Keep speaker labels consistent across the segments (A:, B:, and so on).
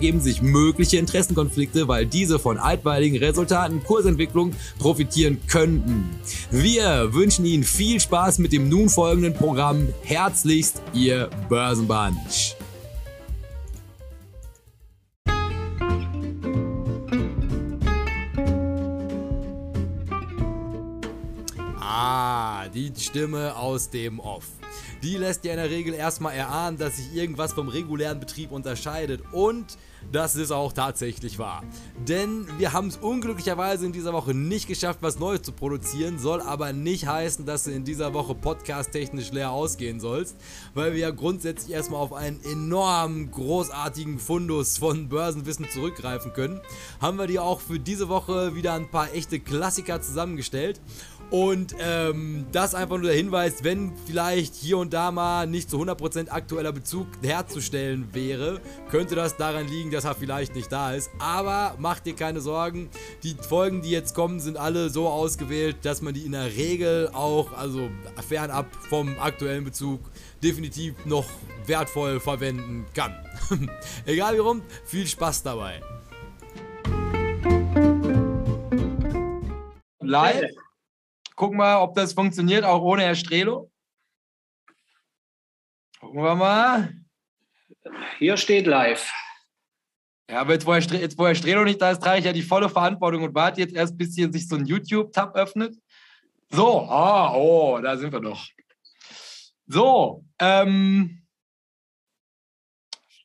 A: ergeben sich mögliche Interessenkonflikte, weil diese von altweiligen Resultaten Kursentwicklung profitieren könnten. Wir wünschen Ihnen viel Spaß mit dem nun folgenden Programm. Herzlichst, Ihr Börsenbunch. Ah, die Stimme aus dem Off. Die lässt ja in der Regel erstmal erahnen, dass sich irgendwas vom regulären Betrieb unterscheidet und das ist auch tatsächlich wahr. Denn wir haben es unglücklicherweise in dieser Woche nicht geschafft, was Neues zu produzieren, soll aber nicht heißen, dass du in dieser Woche podcast-technisch leer ausgehen sollst, weil wir ja grundsätzlich erstmal auf einen enorm großartigen Fundus von Börsenwissen zurückgreifen können. Haben wir dir auch für diese Woche wieder ein paar echte Klassiker zusammengestellt. Und ähm, das einfach nur der Hinweis, wenn vielleicht hier und da mal nicht zu 100% aktueller Bezug herzustellen wäre, könnte das daran liegen, dass er vielleicht nicht da ist. Aber mach dir keine Sorgen, die Folgen, die jetzt kommen, sind alle so ausgewählt, dass man die in der Regel auch, also fernab vom aktuellen Bezug, definitiv noch wertvoll verwenden kann. Egal wie rum, viel Spaß dabei. Live. Gucken wir, ob das funktioniert, auch ohne Herr Strelo. Gucken wir mal.
B: Hier steht live.
A: Ja, aber jetzt wo, Herr Stre jetzt, wo Herr Strelo nicht da ist, trage ich ja die volle Verantwortung und warte jetzt erst, bis hier sich so ein YouTube-Tab öffnet. So, ah, oh, da sind wir doch. So, ähm,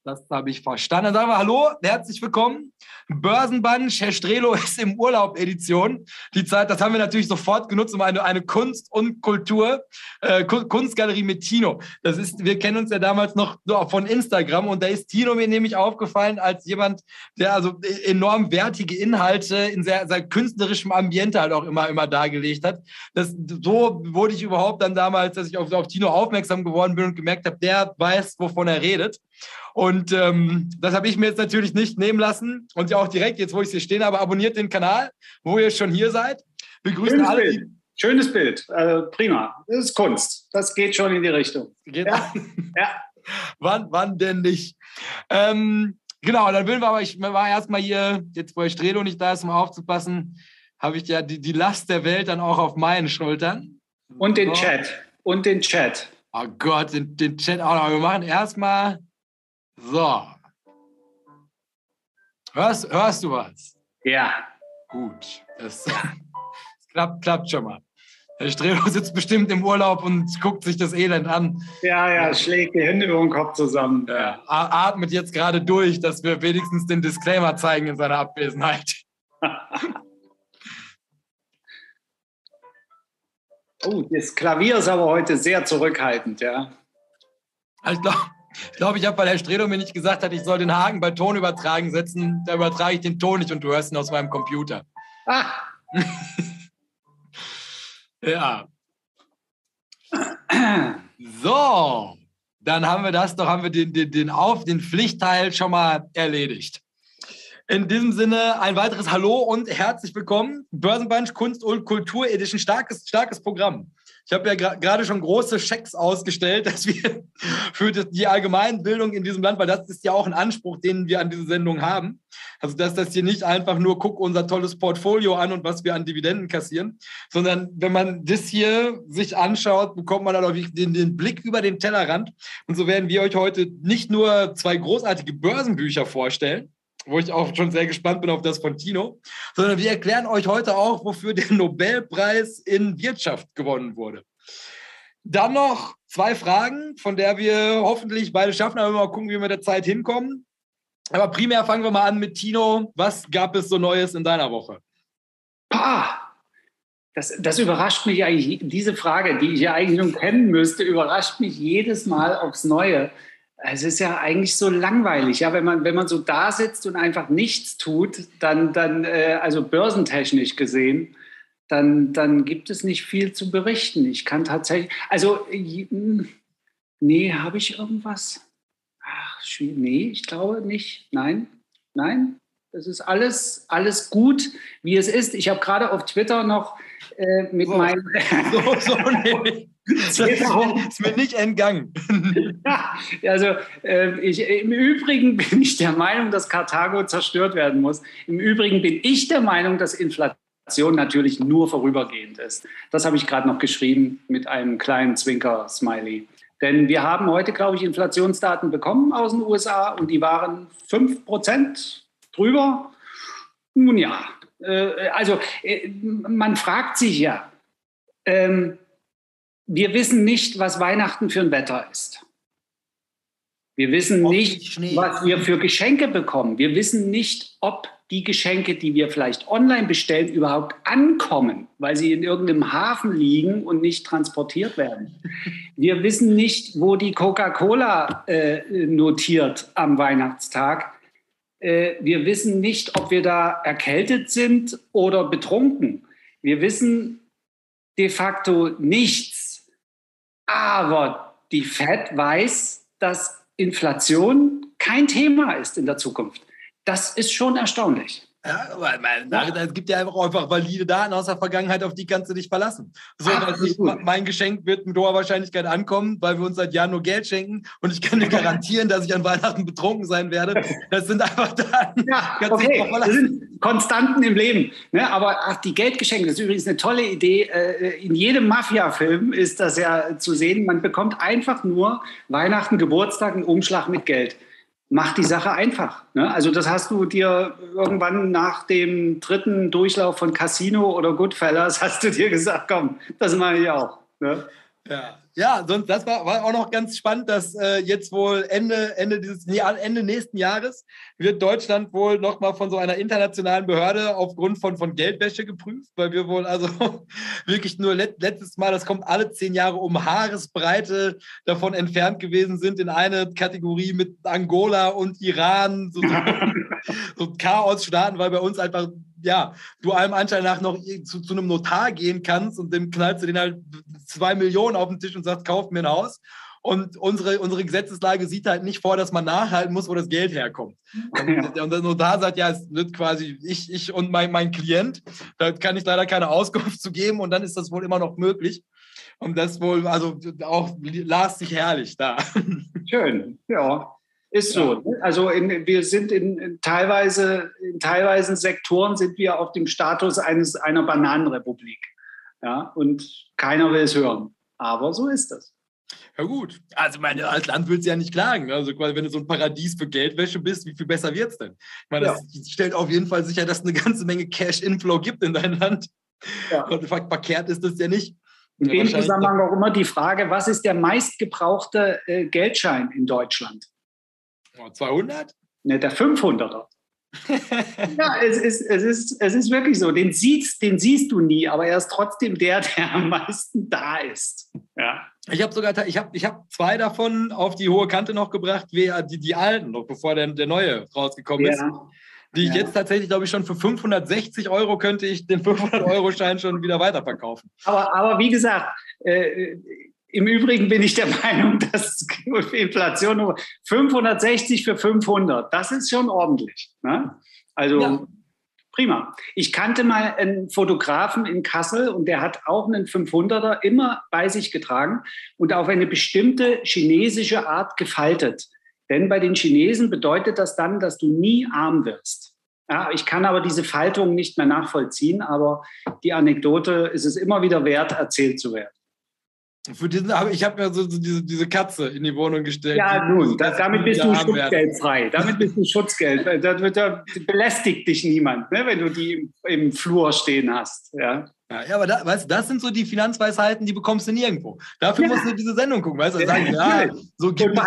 A: das habe ich verstanden. Dann sagen wir Hallo, herzlich willkommen. Börsenbunch, Herr Strelo ist im Urlaub Edition. Die Zeit, das haben wir natürlich sofort genutzt, um eine, eine Kunst und Kultur, äh, Kunstgalerie mit Tino. Das ist, wir kennen uns ja damals noch von Instagram und da ist Tino mir nämlich aufgefallen als jemand, der also enorm wertige Inhalte in sehr, sehr künstlerischem Ambiente halt auch immer, immer dargelegt hat. Das, so wurde ich überhaupt dann damals, dass ich auf, auf Tino aufmerksam geworden bin und gemerkt habe, der weiß, wovon er redet. Und ähm, das habe ich mir jetzt natürlich nicht nehmen lassen. Und ja auch direkt, jetzt wo ich hier stehen habe, abonniert den Kanal, wo ihr schon hier seid. Wir grüßen
B: Schönes
A: alle.
B: Bild. Schönes Bild. Äh, prima. Das ist Kunst. Das geht schon in die Richtung.
A: Geht ja. ja. wann, wann denn nicht? Ähm, genau, dann will wir aber, ich war erstmal hier, jetzt wo ich Strelo nicht da ist, um aufzupassen, habe ich ja die, die Last der Welt dann auch auf meinen Schultern.
B: Und den so. Chat. Und den Chat.
A: Oh Gott, den, den Chat auch noch. Wir machen erstmal so. Hörst, hörst du was?
B: Ja.
A: Gut. Das, das klappt, klappt schon mal. Herr Strelo sitzt bestimmt im Urlaub und guckt sich das Elend an.
B: Ja, ja, schlägt die Hände über den Kopf zusammen.
A: Ja, atmet jetzt gerade durch, dass wir wenigstens den Disclaimer zeigen in seiner Abwesenheit.
B: oh, das Klavier ist aber heute sehr zurückhaltend, ja.
A: Ich glaube, ich glaube, ich habe, weil Herr Stredo mir nicht gesagt hat, ich soll den Haken bei Ton übertragen setzen, da übertrage ich den Ton nicht und du hörst ihn aus meinem Computer.
B: Ah.
A: ja. So, dann haben wir das, doch haben wir den, den, den Auf, den Pflichtteil schon mal erledigt. In diesem Sinne ein weiteres Hallo und herzlich willkommen. Börsenbunch Kunst und Kultur Edition, starkes, starkes Programm. Ich habe ja gerade schon große Schecks ausgestellt, dass wir für die Allgemeinbildung in diesem Land, weil das ist ja auch ein Anspruch, den wir an diese Sendung haben. Also, dass das hier nicht einfach nur guck unser tolles Portfolio an und was wir an Dividenden kassieren, sondern wenn man das hier sich anschaut, bekommt man dann auch den, den Blick über den Tellerrand. Und so werden wir euch heute nicht nur zwei großartige Börsenbücher vorstellen, wo ich auch schon sehr gespannt bin auf das von Tino, sondern wir erklären euch heute auch, wofür der Nobelpreis in Wirtschaft gewonnen wurde. Dann noch zwei Fragen, von der wir hoffentlich beide schaffen, aber mal gucken, wie wir mit der Zeit hinkommen. Aber primär fangen wir mal an mit Tino. Was gab es so Neues in deiner Woche?
B: Pah, das, das überrascht mich eigentlich. Diese Frage, die ich ja eigentlich nun kennen müsste, überrascht mich jedes Mal aufs Neue. Es ist ja eigentlich so langweilig, ja, wenn man, wenn man so da sitzt und einfach nichts tut, dann, dann äh, also börsentechnisch gesehen, dann, dann gibt es nicht viel zu berichten. Ich kann tatsächlich, also, hm, nee, habe ich irgendwas? Ach, nee, ich glaube nicht. Nein, nein, es ist alles, alles gut, wie es ist. Ich habe gerade auf Twitter noch äh, mit so, meinem. so, so,
A: nee. Das ist mir nicht entgangen.
B: Ja, also äh, ich, im Übrigen bin ich der Meinung, dass Karthago zerstört werden muss. Im Übrigen bin ich der Meinung, dass Inflation natürlich nur vorübergehend ist. Das habe ich gerade noch geschrieben mit einem kleinen Zwinker-Smiley. Denn wir haben heute, glaube ich, Inflationsdaten bekommen aus den USA und die waren 5% drüber. Nun ja, äh, also äh, man fragt sich ja, ähm, wir wissen nicht, was Weihnachten für ein Wetter ist. Wir wissen nicht, was wir für Geschenke bekommen. Wir wissen nicht, ob die Geschenke, die wir vielleicht online bestellen, überhaupt ankommen, weil sie in irgendeinem Hafen liegen und nicht transportiert werden. Wir wissen nicht, wo die Coca-Cola äh, notiert am Weihnachtstag. Äh, wir wissen nicht, ob wir da erkältet sind oder betrunken. Wir wissen de facto nichts. Aber die Fed weiß, dass Inflation kein Thema ist in der Zukunft. Das ist schon erstaunlich.
A: Ja, aber es gibt ja einfach, einfach valide Daten aus der Vergangenheit, auf die kannst du dich verlassen. So, ich, mein Geschenk wird mit hoher Wahrscheinlichkeit ankommen, weil wir uns seit Jahren nur Geld schenken und ich kann dir garantieren, dass ich an Weihnachten betrunken sein werde. Das sind einfach Daten.
B: Ja, okay. Das sind Konstanten im Leben. Ne? Aber ach, die Geldgeschenke, das ist übrigens eine tolle Idee. Äh, in jedem Mafia-Film ist das ja zu sehen. Man bekommt einfach nur Weihnachten, Geburtstag, einen Umschlag mit Geld macht die Sache einfach. Ne? Also das hast du dir irgendwann nach dem dritten Durchlauf von Casino oder Goodfellas, hast du dir gesagt, komm, das mache ich auch. Ne?
A: Ja. Ja, sonst, das war, war auch noch ganz spannend, dass äh, jetzt wohl Ende, Ende, dieses, Ende nächsten Jahres wird Deutschland wohl nochmal von so einer internationalen Behörde aufgrund von, von Geldwäsche geprüft, weil wir wohl also wirklich nur let, letztes Mal, das kommt alle zehn Jahre um Haaresbreite davon entfernt gewesen sind in eine Kategorie mit Angola und Iran, so, so Chaosstaaten, weil bei uns einfach ja, du allem Anschein nach noch zu, zu einem Notar gehen kannst und dem knallst du den halt zwei Millionen auf den Tisch und sagst, kauf mir ein Haus. Und unsere, unsere Gesetzeslage sieht halt nicht vor, dass man nachhalten muss, wo das Geld herkommt. Und, und der Notar sagt, ja, es wird quasi ich, ich und mein, mein Klient. Da kann ich leider keine Auskunft zu geben und dann ist das wohl immer noch möglich. Und das wohl, also auch las sich herrlich da.
B: Schön, ja. Ist so. Ne? Also in, wir sind in, in, teilweise, in teilweise Sektoren sind wir auf dem Status eines, einer Bananenrepublik. Ja, und keiner will es hören. Aber so ist das.
A: Ja gut, also meine, als Land willst du ja nicht klagen. Also quasi, wenn du so ein Paradies für Geldwäsche bist, wie viel besser wird es denn? Ich meine, das ja. stellt auf jeden Fall sicher, dass es eine ganze Menge Cash-Inflow gibt in dein Land. Ja. Und verkehrt ist das ja nicht.
B: In dem Zusammenhang auch immer die Frage, was ist der meistgebrauchte äh, Geldschein in Deutschland?
A: 200?
B: Ne, der 500er. ja, es ist, es, ist, es ist wirklich so. Den siehst, den siehst du nie, aber er ist trotzdem der, der am meisten da ist. Ja.
A: Ich habe sogar ich hab, ich hab zwei davon auf die hohe Kante noch gebracht, die, die alten, noch bevor der, der neue rausgekommen ja. ist. Die ich ja. jetzt tatsächlich, glaube ich, schon für 560 Euro könnte ich den 500-Euro-Schein schon wieder weiterverkaufen.
B: Aber, aber wie gesagt, äh, im Übrigen bin ich der Meinung, dass Inflation 560 für 500, das ist schon ordentlich. Ne? Also ja. prima. Ich kannte mal einen Fotografen in Kassel und der hat auch einen 500er immer bei sich getragen und auf eine bestimmte chinesische Art gefaltet. Denn bei den Chinesen bedeutet das dann, dass du nie arm wirst. Ja, ich kann aber diese Faltung nicht mehr nachvollziehen, aber die Anekdote ist es immer wieder wert, erzählt zu werden.
A: Für diesen, ich habe mir so, so diese, diese, Katze in die Wohnung gestellt.
B: Ja, nun, das, damit bist du schutzgeldfrei. Damit bist du Schutzgeld. Da, da belästigt dich niemand, ne, wenn du die im, im Flur stehen hast. Ja.
A: Ja, aber da, weißt, das sind so die Finanzweisheiten, die bekommst du nirgendwo. Dafür ja. musst du diese Sendung gucken, weißt du? Sagen, ja,
B: so gibt es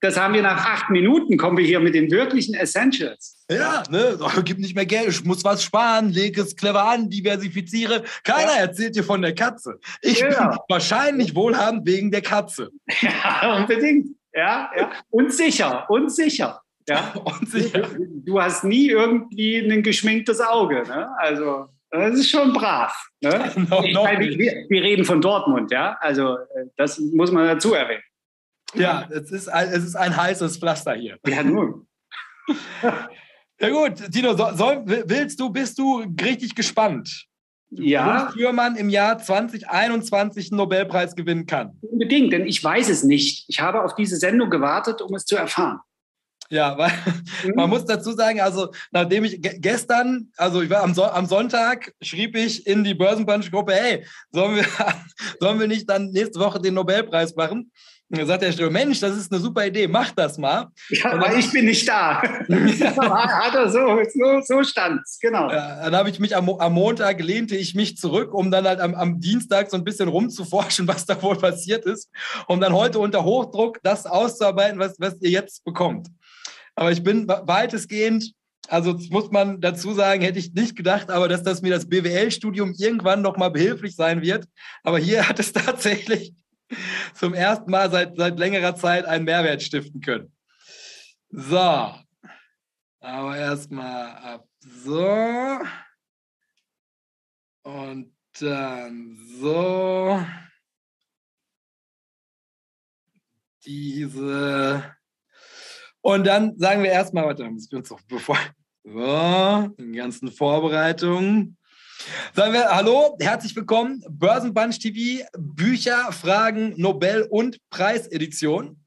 B: das haben wir nach acht Minuten, kommen wir hier mit den wirklichen Essentials.
A: Ja, ne, oh, gib nicht mehr Geld, ich muss was sparen, lege es clever an, diversifiziere. Keiner ja. erzählt dir von der Katze. Ich ja. bin wahrscheinlich wohlhabend wegen der Katze.
B: Ja, unbedingt. Ja, ja. Und sicher, und sicher. Ja, und sicher. Du, hast nie irgendwie ein geschminktes Auge. Ne? Also, das ist schon brav. Ne? no, ich meine, wir, wir reden von Dortmund, ja. Also, äh, das muss man dazu erwähnen.
A: Ja, es ist, ein, es ist ein heißes Pflaster hier.
B: Ja, nun.
A: ja gut, Tino, soll, willst du, bist du richtig gespannt?
B: Ja.
A: Wofür man im Jahr 2021 einen Nobelpreis gewinnen kann.
B: Unbedingt, denn ich weiß es nicht. Ich habe auf diese Sendung gewartet, um es zu erfahren.
A: Ja, weil mhm. man muss dazu sagen, also nachdem ich gestern, also ich war am, so am Sonntag, schrieb ich in die Börsenbunch-Gruppe, hey, sollen wir, sollen wir nicht dann nächste Woche den Nobelpreis machen? Und dann sagt der Stürmer, Mensch, das ist eine super Idee, mach das mal.
B: Ja, aber ich bin nicht da. Hat er so, so, so stand's, genau.
A: Ja, dann habe ich mich am, am, Montag lehnte ich mich zurück, um dann halt am, am, Dienstag so ein bisschen rumzuforschen, was da wohl passiert ist, um dann heute unter Hochdruck das auszuarbeiten, was, was ihr jetzt bekommt. Aber ich bin weitestgehend also muss man dazu sagen, hätte ich nicht gedacht, aber dass das mir das BWL-Studium irgendwann noch mal behilflich sein wird. Aber hier hat es tatsächlich zum ersten Mal seit, seit längerer Zeit einen Mehrwert stiften können. So. Aber erstmal ab so. Und dann so. Diese. Und dann sagen wir erstmal, warte, muss ich uns noch bevor. So, den ganzen Vorbereitungen. Sagen wir Hallo, herzlich willkommen. Börsenbunch TV, Bücher, Fragen, Nobel- und Preisedition.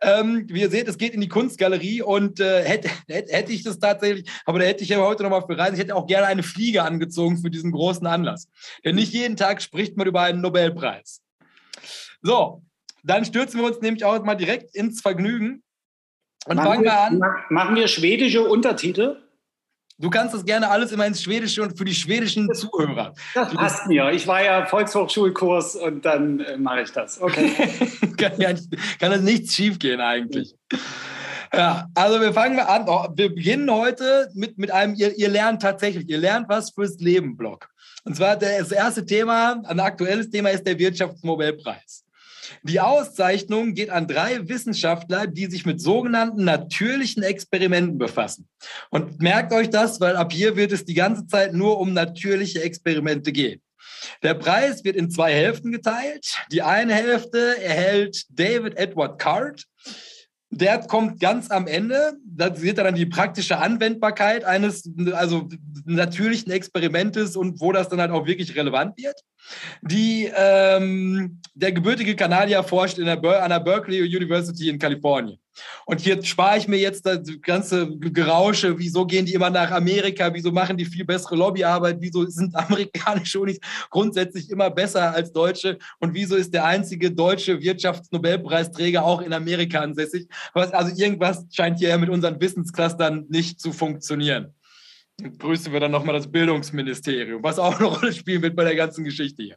A: Ähm, wie ihr seht, es geht in die Kunstgalerie und äh, hätte, hätte ich das tatsächlich, aber da hätte ich ja heute nochmal für reisen. Ich hätte auch gerne eine Fliege angezogen für diesen großen Anlass. Denn nicht jeden Tag spricht man über einen Nobelpreis. So, dann stürzen wir uns nämlich auch mal direkt ins Vergnügen und machen fangen wir an.
B: Machen wir schwedische Untertitel?
A: Du kannst das gerne alles immer ins Schwedische und für die schwedischen Zuhörer.
B: Das passt mir. Ich war ja Volkshochschulkurs und dann äh, mache ich das. Okay.
A: kann, ja nicht, kann das nichts schiefgehen eigentlich. Ja, also wir fangen mal an. Oh, wir beginnen heute mit, mit einem, ihr, ihr lernt tatsächlich, ihr lernt was fürs Leben-Blog. Und zwar das erste Thema, ein aktuelles Thema ist der Wirtschaftsnobelpreis. Die Auszeichnung geht an drei Wissenschaftler, die sich mit sogenannten natürlichen Experimenten befassen. Und merkt euch das, weil ab hier wird es die ganze Zeit nur um natürliche Experimente gehen. Der Preis wird in zwei Hälften geteilt. Die eine Hälfte erhält David Edward Card. Der kommt ganz am Ende. Da sieht er dann die praktische Anwendbarkeit eines also natürlichen Experimentes und wo das dann halt auch wirklich relevant wird. Die, ähm, der gebürtige Kanadier forscht in der an der Berkeley University in Kalifornien. Und hier spare ich mir jetzt das ganze Gerausche. Wieso gehen die immer nach Amerika? Wieso machen die viel bessere Lobbyarbeit? Wieso sind amerikanische Unis grundsätzlich immer besser als deutsche? Und wieso ist der einzige deutsche Wirtschaftsnobelpreisträger auch in Amerika ansässig? Also irgendwas scheint hier mit unseren Wissensclustern nicht zu funktionieren grüßen wir dann nochmal das Bildungsministerium, was auch eine Rolle spielen wird bei der ganzen Geschichte hier.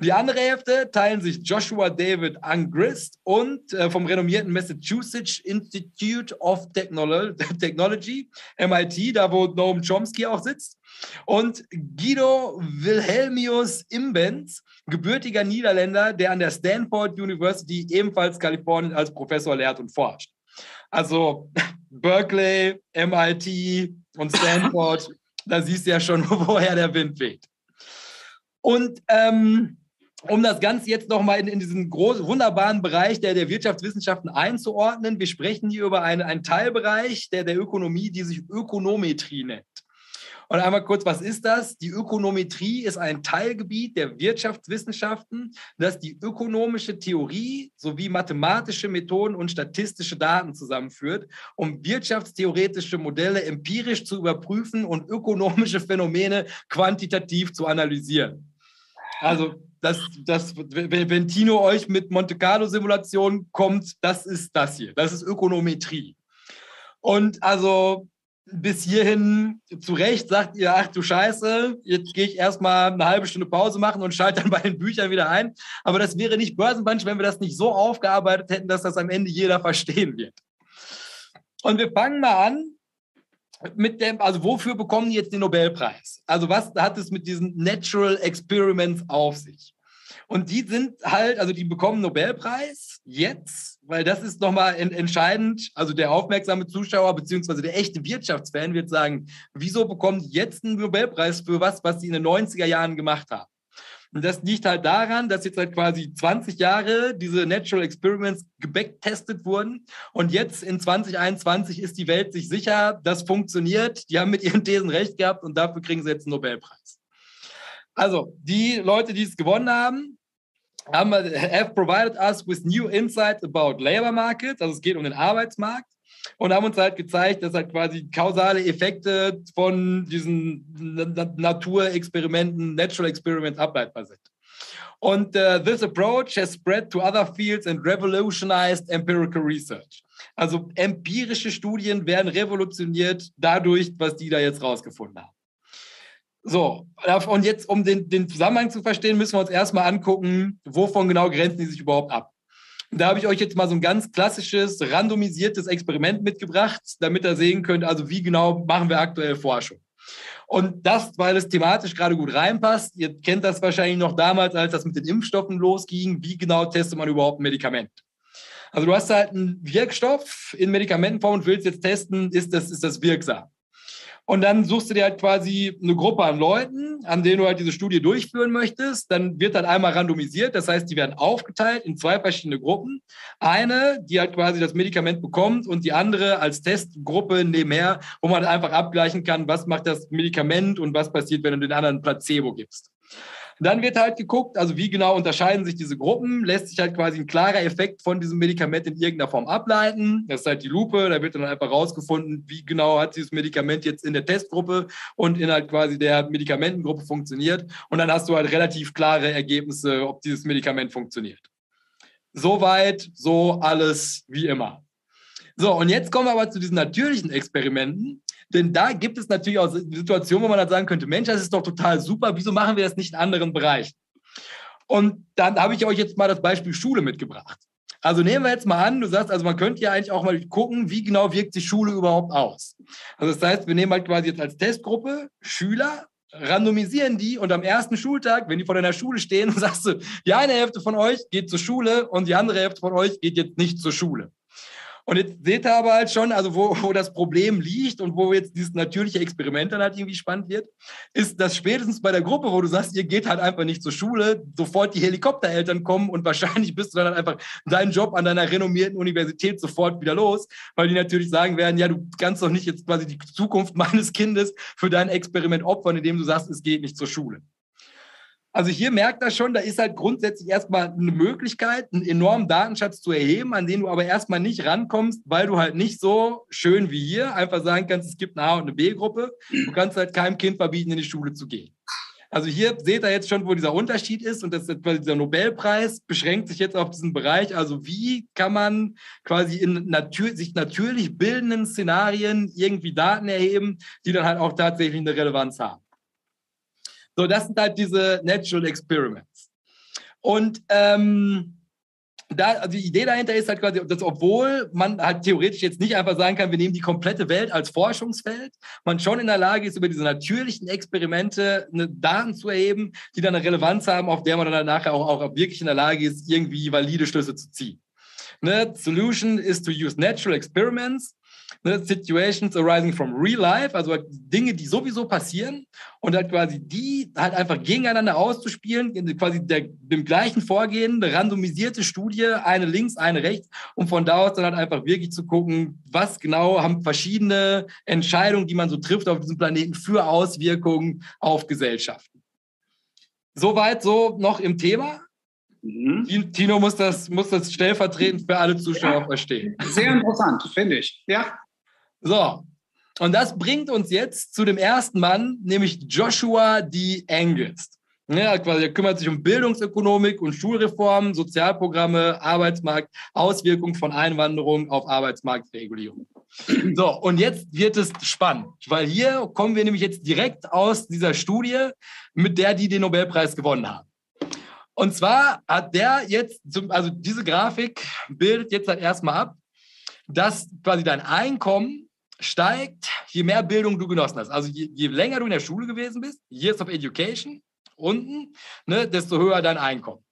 A: Die andere Hälfte teilen sich Joshua David Angrist und äh, vom renommierten Massachusetts Institute of Technology, MIT, da wo Noam Chomsky auch sitzt, und Guido Wilhelmius Imbens, gebürtiger Niederländer, der an der Stanford University ebenfalls Kalifornien als Professor lehrt und forscht. Also Berkeley, MIT und Stanford, da siehst du ja schon, woher der Wind weht. Und ähm, um das Ganze jetzt nochmal in, in diesen großen, wunderbaren Bereich der, der Wirtschaftswissenschaften einzuordnen, wir sprechen hier über eine, einen Teilbereich der, der Ökonomie, die sich Ökonometrie nennt. Und einmal kurz, was ist das? Die Ökonometrie ist ein Teilgebiet der Wirtschaftswissenschaften, das die ökonomische Theorie sowie mathematische Methoden und statistische Daten zusammenführt, um wirtschaftstheoretische Modelle empirisch zu überprüfen und ökonomische Phänomene quantitativ zu analysieren. Also das, das, wenn, Tino euch mit Monte Carlo-Simulationen kommt, das ist das hier. Das ist Ökonometrie. Und also bis hierhin zu Recht sagt ihr, ach du Scheiße, jetzt gehe ich erstmal eine halbe Stunde Pause machen und schalte dann bei den Büchern wieder ein. Aber das wäre nicht Börsenbunch, wenn wir das nicht so aufgearbeitet hätten, dass das am Ende jeder verstehen wird. Und wir fangen mal an mit dem, also wofür bekommen die jetzt den Nobelpreis? Also was hat es mit diesen Natural Experiments auf sich? Und die sind halt, also die bekommen Nobelpreis jetzt, weil das ist nochmal entscheidend. Also der aufmerksame Zuschauer beziehungsweise der echte Wirtschaftsfan wird sagen, wieso bekommen die jetzt einen Nobelpreis für was, was sie in den 90er Jahren gemacht haben? Und das liegt halt daran, dass jetzt seit quasi 20 Jahren diese Natural Experiments gebacktestet wurden. Und jetzt in 2021 ist die Welt sich sicher, das funktioniert. Die haben mit ihren Thesen recht gehabt und dafür kriegen sie jetzt einen Nobelpreis. Also, die Leute, die es gewonnen haben, haben, have provided us with new insights about labor markets, also es geht um den Arbeitsmarkt und haben uns halt gezeigt, dass halt quasi kausale Effekte von diesen Naturexperimenten, Natural Experiments ableitbar sind. Und uh, this approach has spread to other fields and revolutionized empirical research. Also empirische Studien werden revolutioniert dadurch, was die da jetzt rausgefunden haben. So, und jetzt, um den, den Zusammenhang zu verstehen, müssen wir uns erstmal angucken, wovon genau grenzen die sich überhaupt ab. Da habe ich euch jetzt mal so ein ganz klassisches, randomisiertes Experiment mitgebracht, damit ihr sehen könnt, also wie genau machen wir aktuell Forschung. Und das, weil es thematisch gerade gut reinpasst, ihr kennt das wahrscheinlich noch damals, als das mit den Impfstoffen losging, wie genau testet man überhaupt ein Medikament? Also du hast halt einen Wirkstoff in Medikamentenform und willst jetzt testen, ist das, ist das wirksam? Und dann suchst du dir halt quasi eine Gruppe an Leuten, an denen du halt diese Studie durchführen möchtest. Dann wird dann einmal randomisiert. Das heißt, die werden aufgeteilt in zwei verschiedene Gruppen. Eine, die halt quasi das Medikament bekommt und die andere als Testgruppe nebenher, wo man einfach abgleichen kann, was macht das Medikament und was passiert, wenn du den anderen Placebo gibst. Dann wird halt geguckt, also wie genau unterscheiden sich diese Gruppen, lässt sich halt quasi ein klarer Effekt von diesem Medikament in irgendeiner Form ableiten. Das ist halt die Lupe, da wird dann einfach rausgefunden, wie genau hat dieses Medikament jetzt in der Testgruppe und in halt quasi der Medikamentengruppe funktioniert. Und dann hast du halt relativ klare Ergebnisse, ob dieses Medikament funktioniert. Soweit, so alles wie immer. So, und jetzt kommen wir aber zu diesen natürlichen Experimenten. Denn da gibt es natürlich auch Situationen, wo man dann sagen könnte, Mensch, das ist doch total super, wieso machen wir das nicht in anderen Bereichen? Und dann habe ich euch jetzt mal das Beispiel Schule mitgebracht. Also nehmen wir jetzt mal an, du sagst, also man könnte ja eigentlich auch mal gucken, wie genau wirkt sich Schule überhaupt aus. Also das heißt, wir nehmen halt quasi jetzt als Testgruppe Schüler, randomisieren die und am ersten Schultag, wenn die vor deiner Schule stehen, sagst du, die eine Hälfte von euch geht zur Schule und die andere Hälfte von euch geht jetzt nicht zur Schule. Und jetzt seht ihr aber halt schon, also wo, wo das Problem liegt und wo jetzt dieses natürliche Experiment dann halt irgendwie spannend wird, ist, dass spätestens bei der Gruppe, wo du sagst, ihr geht halt einfach nicht zur Schule, sofort die Helikoptereltern kommen und wahrscheinlich bist du dann halt einfach deinen Job an deiner renommierten Universität sofort wieder los, weil die natürlich sagen werden, ja, du kannst doch nicht jetzt quasi die Zukunft meines Kindes für dein Experiment opfern, indem du sagst, es geht nicht zur Schule. Also hier merkt er schon, da ist halt grundsätzlich erstmal eine Möglichkeit, einen enormen Datenschatz zu erheben, an den du aber erstmal nicht rankommst, weil du halt nicht so schön wie hier einfach sagen kannst, es gibt eine A- und eine B-Gruppe. Du kannst halt keinem Kind verbieten, in die Schule zu gehen. Also hier seht ihr jetzt schon, wo dieser Unterschied ist und das ist dieser Nobelpreis beschränkt sich jetzt auf diesen Bereich. Also wie kann man quasi in natür sich natürlich bildenden Szenarien irgendwie Daten erheben, die dann halt auch tatsächlich eine Relevanz haben. So, das sind halt diese Natural Experiments. Und ähm, da, also die Idee dahinter ist halt quasi, dass obwohl man halt theoretisch jetzt nicht einfach sagen kann, wir nehmen die komplette Welt als Forschungsfeld, man schon in der Lage ist, über diese natürlichen Experimente Daten zu erheben, die dann eine Relevanz haben, auf der man dann nachher auch, auch wirklich in der Lage ist, irgendwie valide Schlüsse zu ziehen. Ne? Solution is to use natural experiments ne, Situations arising from real life, also halt Dinge, die sowieso passieren und halt quasi die halt einfach gegeneinander auszuspielen, quasi der, dem gleichen Vorgehen, eine randomisierte Studie, eine links, eine rechts, um von da aus dann halt einfach wirklich zu gucken, was genau haben verschiedene Entscheidungen, die man so trifft auf diesem Planeten für Auswirkungen auf Gesellschaften. Soweit so noch im Thema. Mhm. Tino muss das, muss das stellvertretend für alle Zuschauer ja, verstehen.
B: Sehr interessant, finde ich. Ja.
A: So, und das bringt uns jetzt zu dem ersten Mann, nämlich Joshua D. Angus. Ja, quasi, er kümmert sich um Bildungsökonomik und Schulreformen, Sozialprogramme, Arbeitsmarkt, Auswirkungen von Einwanderung auf Arbeitsmarktregulierung. So, und jetzt wird es spannend, weil hier kommen wir nämlich jetzt direkt aus dieser Studie, mit der die den Nobelpreis gewonnen haben. Und zwar hat der jetzt, also diese Grafik bildet jetzt halt erstmal ab, dass quasi dein Einkommen steigt, je mehr Bildung du genossen hast. Also je, je länger du in der Schule gewesen bist, Years of Education, unten, ne, desto höher dein Einkommen.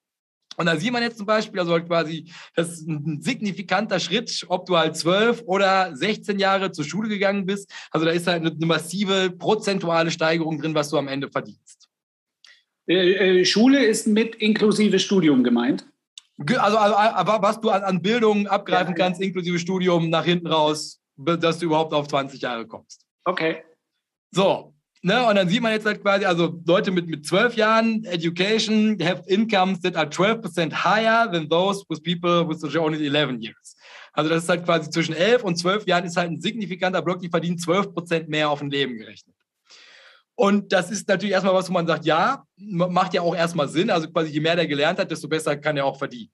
A: Und da sieht man jetzt zum Beispiel, also halt quasi, das ist ein signifikanter Schritt, ob du halt zwölf oder 16 Jahre zur Schule gegangen bist. Also da ist halt eine, massive prozentuale Steigerung drin, was du am Ende verdienst.
B: Äh, äh, Schule ist mit inklusive Studium gemeint.
A: Also, also aber was du an, an Bildung abgreifen ja, kannst, inklusive Studium nach hinten raus, dass du überhaupt auf 20 Jahre kommst.
B: Okay.
A: So, Ne, und dann sieht man jetzt halt quasi, also Leute mit, mit 12 Jahren, Education, have incomes that are 12% higher than those with people with only 11 years. Also das ist halt quasi zwischen 11 und 12 Jahren ist halt ein signifikanter Block, die verdienen 12% mehr auf ein Leben gerechnet. Und das ist natürlich erstmal was, wo man sagt, ja, macht ja auch erstmal Sinn. Also quasi je mehr der gelernt hat, desto besser kann er auch verdienen.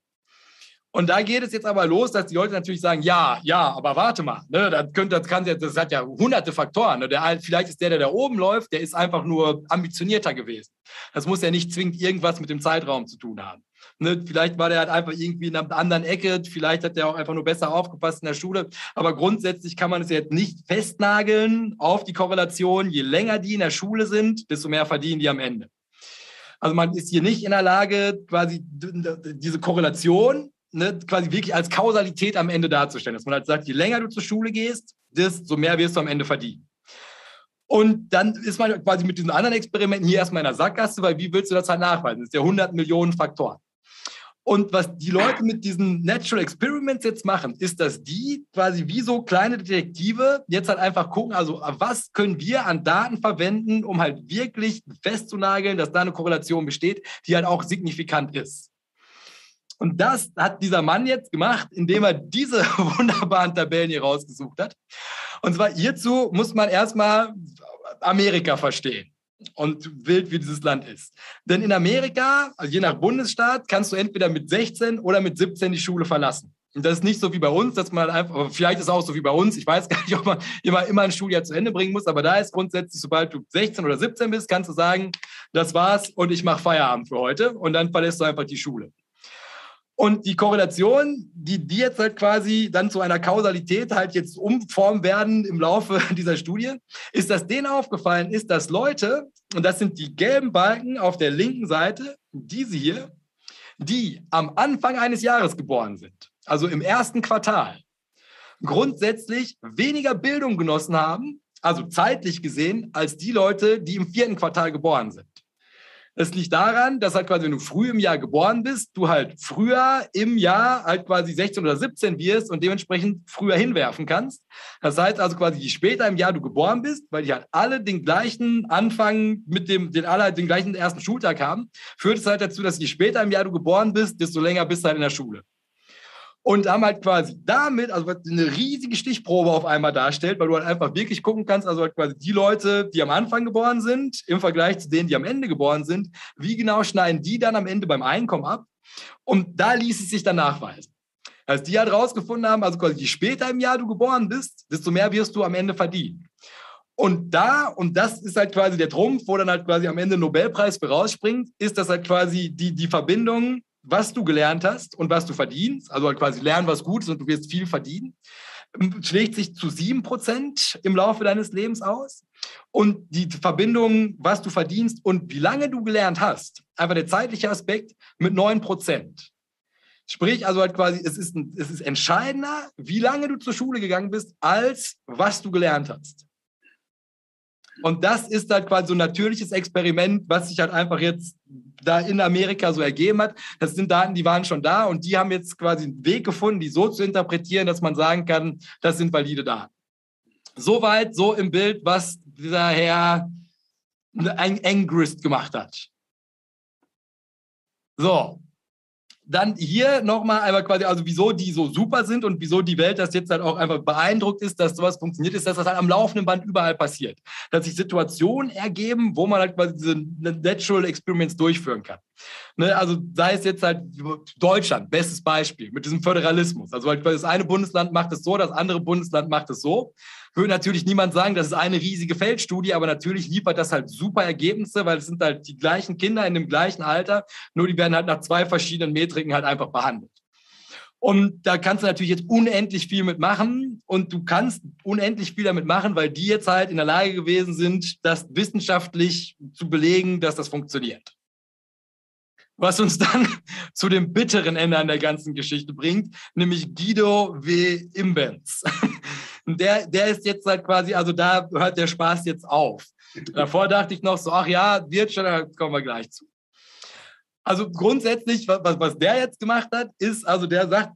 A: Und da geht es jetzt aber los, dass die Leute natürlich sagen, ja, ja, aber warte mal, ne, das, könnte, das, kann, das hat ja hunderte Faktoren. Ne, der, vielleicht ist der, der da oben läuft, der ist einfach nur ambitionierter gewesen. Das muss ja nicht zwingend irgendwas mit dem Zeitraum zu tun haben. Ne, vielleicht war der halt einfach irgendwie in einer anderen Ecke, vielleicht hat der auch einfach nur besser aufgepasst in der Schule. Aber grundsätzlich kann man es jetzt nicht festnageln auf die Korrelation. Je länger die in der Schule sind, desto mehr verdienen die am Ende. Also man ist hier nicht in der Lage, quasi diese Korrelation ne, quasi wirklich als Kausalität am Ende darzustellen. Dass man halt sagt, je länger du zur Schule gehst, desto mehr wirst du am Ende verdienen. Und dann ist man quasi mit diesen anderen Experimenten hier erstmal in der Sackgasse, weil wie willst du das halt nachweisen? Das ist ja 100 Millionen Faktoren. Und was die Leute mit diesen Natural Experiments jetzt machen, ist, dass die quasi wie so kleine Detektive jetzt halt einfach gucken, also was können wir an Daten verwenden, um halt wirklich festzunageln, dass da eine Korrelation besteht, die halt auch signifikant ist. Und das hat dieser Mann jetzt gemacht, indem er diese wunderbaren Tabellen hier rausgesucht hat. Und zwar hierzu muss man erstmal Amerika verstehen und wild, wie dieses Land ist. Denn in Amerika, also je nach Bundesstaat, kannst du entweder mit 16 oder mit 17 die Schule verlassen. Und das ist nicht so wie bei uns, dass man einfach, vielleicht ist es auch so wie bei uns, ich weiß gar nicht, ob man immer, immer ein Schuljahr zu Ende bringen muss, aber da ist grundsätzlich, sobald du 16 oder 17 bist, kannst du sagen, das war's und ich mache Feierabend für heute und dann verlässt du einfach die Schule. Und die Korrelation, die die jetzt halt quasi dann zu einer Kausalität halt jetzt umformen werden im Laufe dieser Studie, ist, dass denen aufgefallen ist, dass Leute, und das sind die gelben Balken auf der linken Seite, diese hier, die am Anfang eines Jahres geboren sind, also im ersten Quartal, grundsätzlich weniger Bildung genossen haben, also zeitlich gesehen, als die Leute, die im vierten Quartal geboren sind. Das liegt daran, dass halt quasi, wenn du früh im Jahr geboren bist, du halt früher im Jahr halt quasi 16 oder 17 wirst und dementsprechend früher hinwerfen kannst. Das heißt also quasi, je später im Jahr du geboren bist, weil die halt alle den gleichen Anfang mit dem, den alle halt den gleichen ersten Schultag haben, führt es halt dazu, dass je später im Jahr du geboren bist, desto länger bist du halt in der Schule und haben halt quasi damit, also eine riesige Stichprobe auf einmal darstellt, weil du halt einfach wirklich gucken kannst, also halt quasi die Leute, die am Anfang geboren sind, im Vergleich zu denen, die am Ende geboren sind, wie genau schneiden die dann am Ende beim Einkommen ab? Und da ließ es sich dann nachweisen. Als die halt rausgefunden haben, also quasi je später im Jahr du geboren bist, desto mehr wirst du am Ende verdienen. Und da, und das ist halt quasi der Trumpf, wo dann halt quasi am Ende Nobelpreis für rausspringt, ist das halt quasi die, die Verbindung was du gelernt hast und was du verdienst, also halt quasi lernen, was gut ist und du wirst viel verdienen, schlägt sich zu sieben Prozent im Laufe deines Lebens aus. Und die Verbindung, was du verdienst und wie lange du gelernt hast, einfach der zeitliche Aspekt mit neun Prozent. Sprich, also halt quasi, es ist, es ist entscheidender, wie lange du zur Schule gegangen bist, als was du gelernt hast. Und das ist halt quasi so ein natürliches Experiment, was sich halt einfach jetzt da in Amerika so ergeben hat. Das sind Daten, die waren schon da und die haben jetzt quasi einen Weg gefunden, die so zu interpretieren, dass man sagen kann, das sind valide Daten. Soweit, so im Bild, was dieser Herr Engrist gemacht hat. So, dann hier nochmal einmal quasi, also wieso die so super sind und wieso die Welt das jetzt halt auch einfach beeindruckt ist, dass sowas funktioniert, ist, dass das halt am laufenden Band überall passiert. Dass sich Situationen ergeben, wo man halt quasi diese Natural Experiments durchführen kann. Ne, also sei es jetzt halt Deutschland, bestes Beispiel, mit diesem Föderalismus. Also halt das eine Bundesland macht es so, das andere Bundesland macht es so. Würde natürlich niemand sagen, das ist eine riesige Feldstudie, aber natürlich liefert das halt super Ergebnisse, weil es sind halt die gleichen Kinder in dem gleichen Alter, nur die werden halt nach zwei verschiedenen Metriken halt einfach behandelt. Und da kannst du natürlich jetzt unendlich viel mitmachen und du kannst unendlich viel damit machen, weil die jetzt halt in der Lage gewesen sind, das wissenschaftlich zu belegen, dass das funktioniert. Was uns dann zu dem bitteren Ende an der ganzen Geschichte bringt, nämlich Guido W. Imbens. Der, der ist jetzt halt quasi, also da hört der Spaß jetzt auf. Davor dachte ich noch so, ach ja, wird schon, da kommen wir gleich zu. Also grundsätzlich, was, was der jetzt gemacht hat, ist, also der sagt,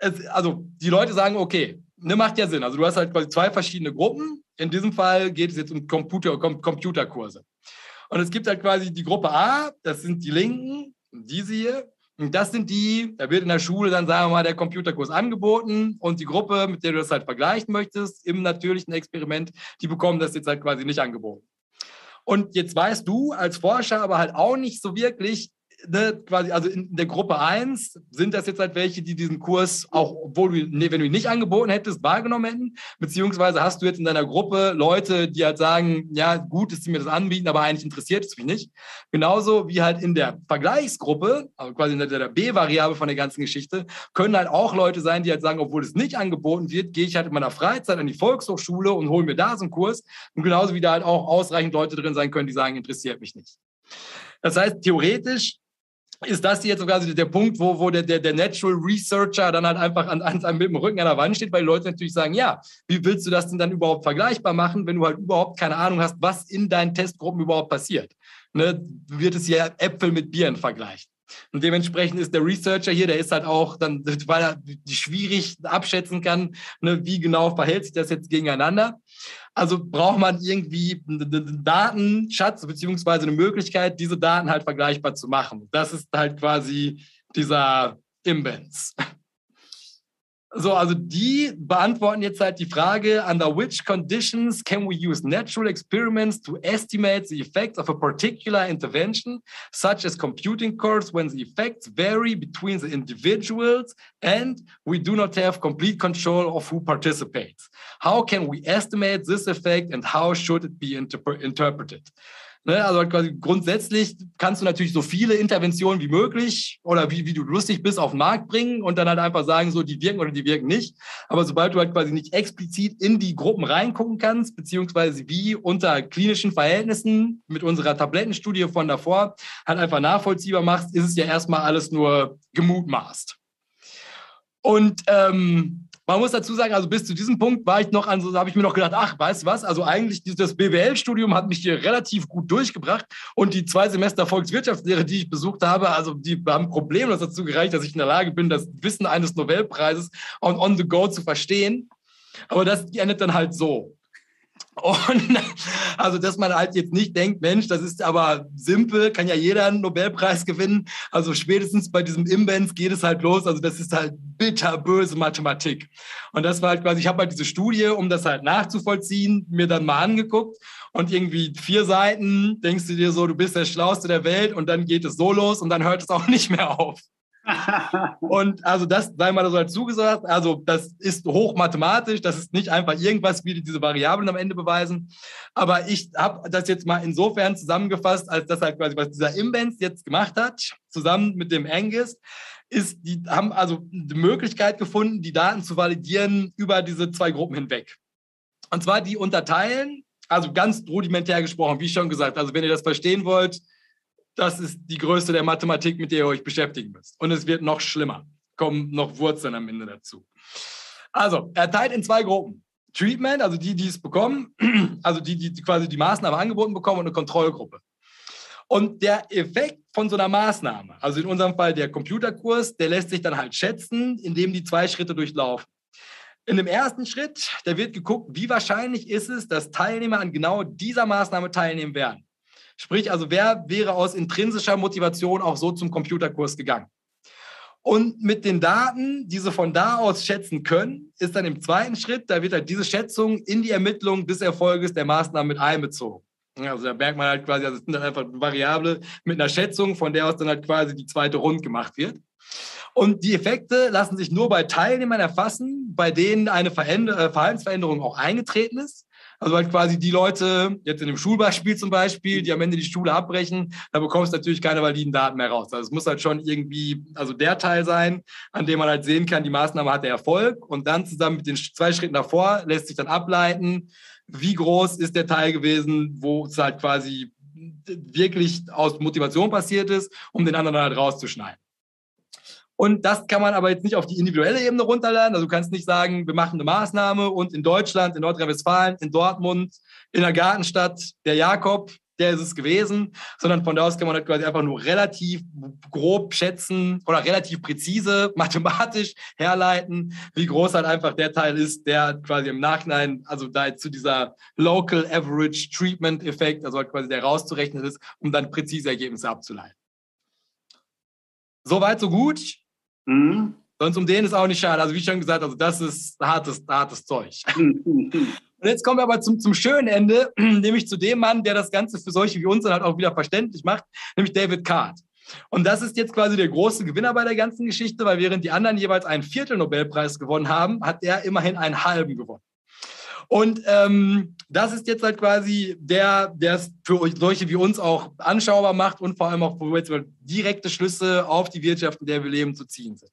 A: es, also die Leute sagen, okay, ne, macht ja Sinn. Also du hast halt quasi zwei verschiedene Gruppen. In diesem Fall geht es jetzt um Computer, Computerkurse. Und es gibt halt quasi die Gruppe A, das sind die Linken, diese hier. Und das sind die, da wird in der Schule dann, sagen wir mal, der Computerkurs angeboten und die Gruppe, mit der du das halt vergleichen möchtest, im natürlichen Experiment, die bekommen das jetzt halt quasi nicht angeboten. Und jetzt weißt du als Forscher aber halt auch nicht so wirklich, ne, quasi, also in der Gruppe 1 sind das jetzt halt welche, die diesen Kurs auch, obwohl du, nee, wenn du ihn nicht angeboten hättest, wahrgenommen hätten, beziehungsweise hast du jetzt in deiner Gruppe Leute, die halt sagen, ja, gut, dass sie mir das anbieten, aber eigentlich interessiert es mich nicht. Genauso wie halt in der Vergleichsgruppe, also quasi in der, der B-Variable von der ganzen Geschichte, können halt auch Leute sein, die halt sagen, obwohl es nicht angeboten wird, gehe ich halt in meiner Freizeit an die Volkshochschule und hole mir da so einen Kurs. Und genauso wie da halt auch ausreichend Leute drin sein können, die sagen, interessiert mich nicht. Das heißt, theoretisch ist das jetzt quasi der Punkt, wo, wo der, der, der Natural Researcher dann halt einfach an, an, mit dem Rücken an der Wand steht, weil die Leute natürlich sagen, ja, wie willst du das denn dann überhaupt vergleichbar machen, wenn du halt überhaupt keine Ahnung hast, was in deinen Testgruppen überhaupt passiert? Ne, wird es ja Äpfel mit Bieren vergleichen. Und dementsprechend ist der Researcher hier, der ist halt auch dann, weil er schwierig abschätzen kann, ne, wie genau verhält sich das jetzt gegeneinander. Also braucht man irgendwie einen Datenschatz beziehungsweise eine Möglichkeit, diese Daten halt vergleichbar zu machen. Das ist halt quasi dieser Imbens. So, also die beantworten jetzt halt die Frage, under which conditions can we use natural experiments to estimate the effects of a particular intervention, such as computing curves when the effects vary between the individuals and we do not have complete control of who participates. How can we estimate this effect and how should it be interp interpreted? Ne? Also quasi grundsätzlich kannst du natürlich so viele Interventionen wie möglich oder wie, wie du lustig bist auf den Markt bringen und dann halt einfach sagen, so die wirken oder die wirken nicht. Aber sobald du halt quasi nicht explizit in die Gruppen reingucken kannst, beziehungsweise wie unter klinischen Verhältnissen mit unserer Tablettenstudie von davor halt einfach nachvollziehbar machst, ist es ja erstmal alles nur gemutmaßt. Und ähm, man muss dazu sagen, also bis zu diesem Punkt war ich noch an so, habe ich mir noch gedacht, ach, weißt du was? Also eigentlich das BWL-Studium hat mich hier relativ gut durchgebracht und die zwei Semester Volkswirtschaftslehre, die ich besucht habe, also die haben problemlos dazu gereicht, dass ich in der Lage bin, das Wissen eines Nobelpreises on, on the go zu verstehen. Aber das endet dann halt so. Und also, dass man halt jetzt nicht denkt, Mensch, das ist aber simpel, kann ja jeder einen Nobelpreis gewinnen. Also spätestens bei diesem Imbens geht es halt los. Also das ist halt bitterböse Mathematik. Und das war halt quasi, ich habe halt diese Studie, um das halt nachzuvollziehen, mir dann mal angeguckt. Und irgendwie vier Seiten denkst du dir so, du bist der Schlauste der Welt und dann geht es so los und dann hört es auch nicht mehr auf und also das sei mal so dazu gesagt, also das ist hochmathematisch, das ist nicht einfach irgendwas, wie diese Variablen am Ende beweisen. Aber ich habe das jetzt mal insofern zusammengefasst, als das halt quasi, was dieser Imbens jetzt gemacht hat, zusammen mit dem Angus, ist, die haben also die Möglichkeit gefunden, die Daten zu validieren über diese zwei Gruppen hinweg. Und zwar die unterteilen, also ganz rudimentär gesprochen, wie schon gesagt, also wenn ihr das verstehen wollt, das ist die Größe der Mathematik, mit der ihr euch beschäftigen müsst. Und es wird noch schlimmer. Kommen noch Wurzeln am Ende dazu. Also, er teilt in zwei Gruppen. Treatment, also die, die es bekommen, also die, die quasi die Maßnahme angeboten bekommen und eine Kontrollgruppe. Und der Effekt von so einer Maßnahme, also in unserem Fall der Computerkurs, der lässt sich dann halt schätzen, indem die zwei Schritte durchlaufen. In dem ersten Schritt, da wird geguckt, wie wahrscheinlich ist es, dass Teilnehmer an genau dieser Maßnahme teilnehmen werden. Sprich, also wer wäre aus intrinsischer Motivation auch so zum Computerkurs gegangen? Und mit den Daten, die sie von da aus schätzen können, ist dann im zweiten Schritt, da wird halt diese Schätzung in die Ermittlung des Erfolges der Maßnahmen mit einbezogen. Also da merkt man halt quasi, also es sind dann einfach Variable mit einer Schätzung, von der aus dann halt quasi die zweite Rund gemacht wird. Und die Effekte lassen sich nur bei Teilnehmern erfassen, bei denen eine äh, Verhaltensveränderung auch eingetreten ist. Also halt quasi die Leute, jetzt in dem Schulbeispiel zum Beispiel, die am Ende die Schule abbrechen, da bekommst du natürlich keine validen Daten mehr raus. Also es muss halt schon irgendwie, also der Teil sein, an dem man halt sehen kann, die Maßnahme hat der Erfolg und dann zusammen mit den zwei Schritten davor lässt sich dann ableiten, wie groß ist der Teil gewesen, wo es halt quasi wirklich aus Motivation passiert ist, um den anderen halt rauszuschneiden. Und das kann man aber jetzt nicht auf die individuelle Ebene runterladen. Also du kannst nicht sagen, wir machen eine Maßnahme und in Deutschland, in Nordrhein-Westfalen, in Dortmund, in der Gartenstadt, der Jakob, der ist es gewesen, sondern von da aus kann man halt quasi einfach nur relativ grob schätzen oder relativ präzise mathematisch herleiten, wie groß halt einfach der Teil ist, der quasi im Nachhinein, also da zu dieser Local Average Treatment Effekt, also halt quasi der rauszurechnen ist, um dann präzise Ergebnisse abzuleiten. Soweit, so gut. Mhm. Sonst um den ist auch nicht schade. Also wie schon gesagt, also das ist hartes, hartes Zeug. Und jetzt kommen wir aber zum, zum schönen Ende, nämlich zu dem Mann, der das Ganze für solche wie uns dann halt auch wieder verständlich macht, nämlich David Card. Und das ist jetzt quasi der große Gewinner bei der ganzen Geschichte, weil während die anderen jeweils einen Viertel Nobelpreis gewonnen haben, hat er immerhin einen halben gewonnen. Und ähm, das ist jetzt halt quasi der, der es für solche wie uns auch anschaubar macht und vor allem auch, wo jetzt direkte Schlüsse auf die Wirtschaft, in der wir leben, zu ziehen sind.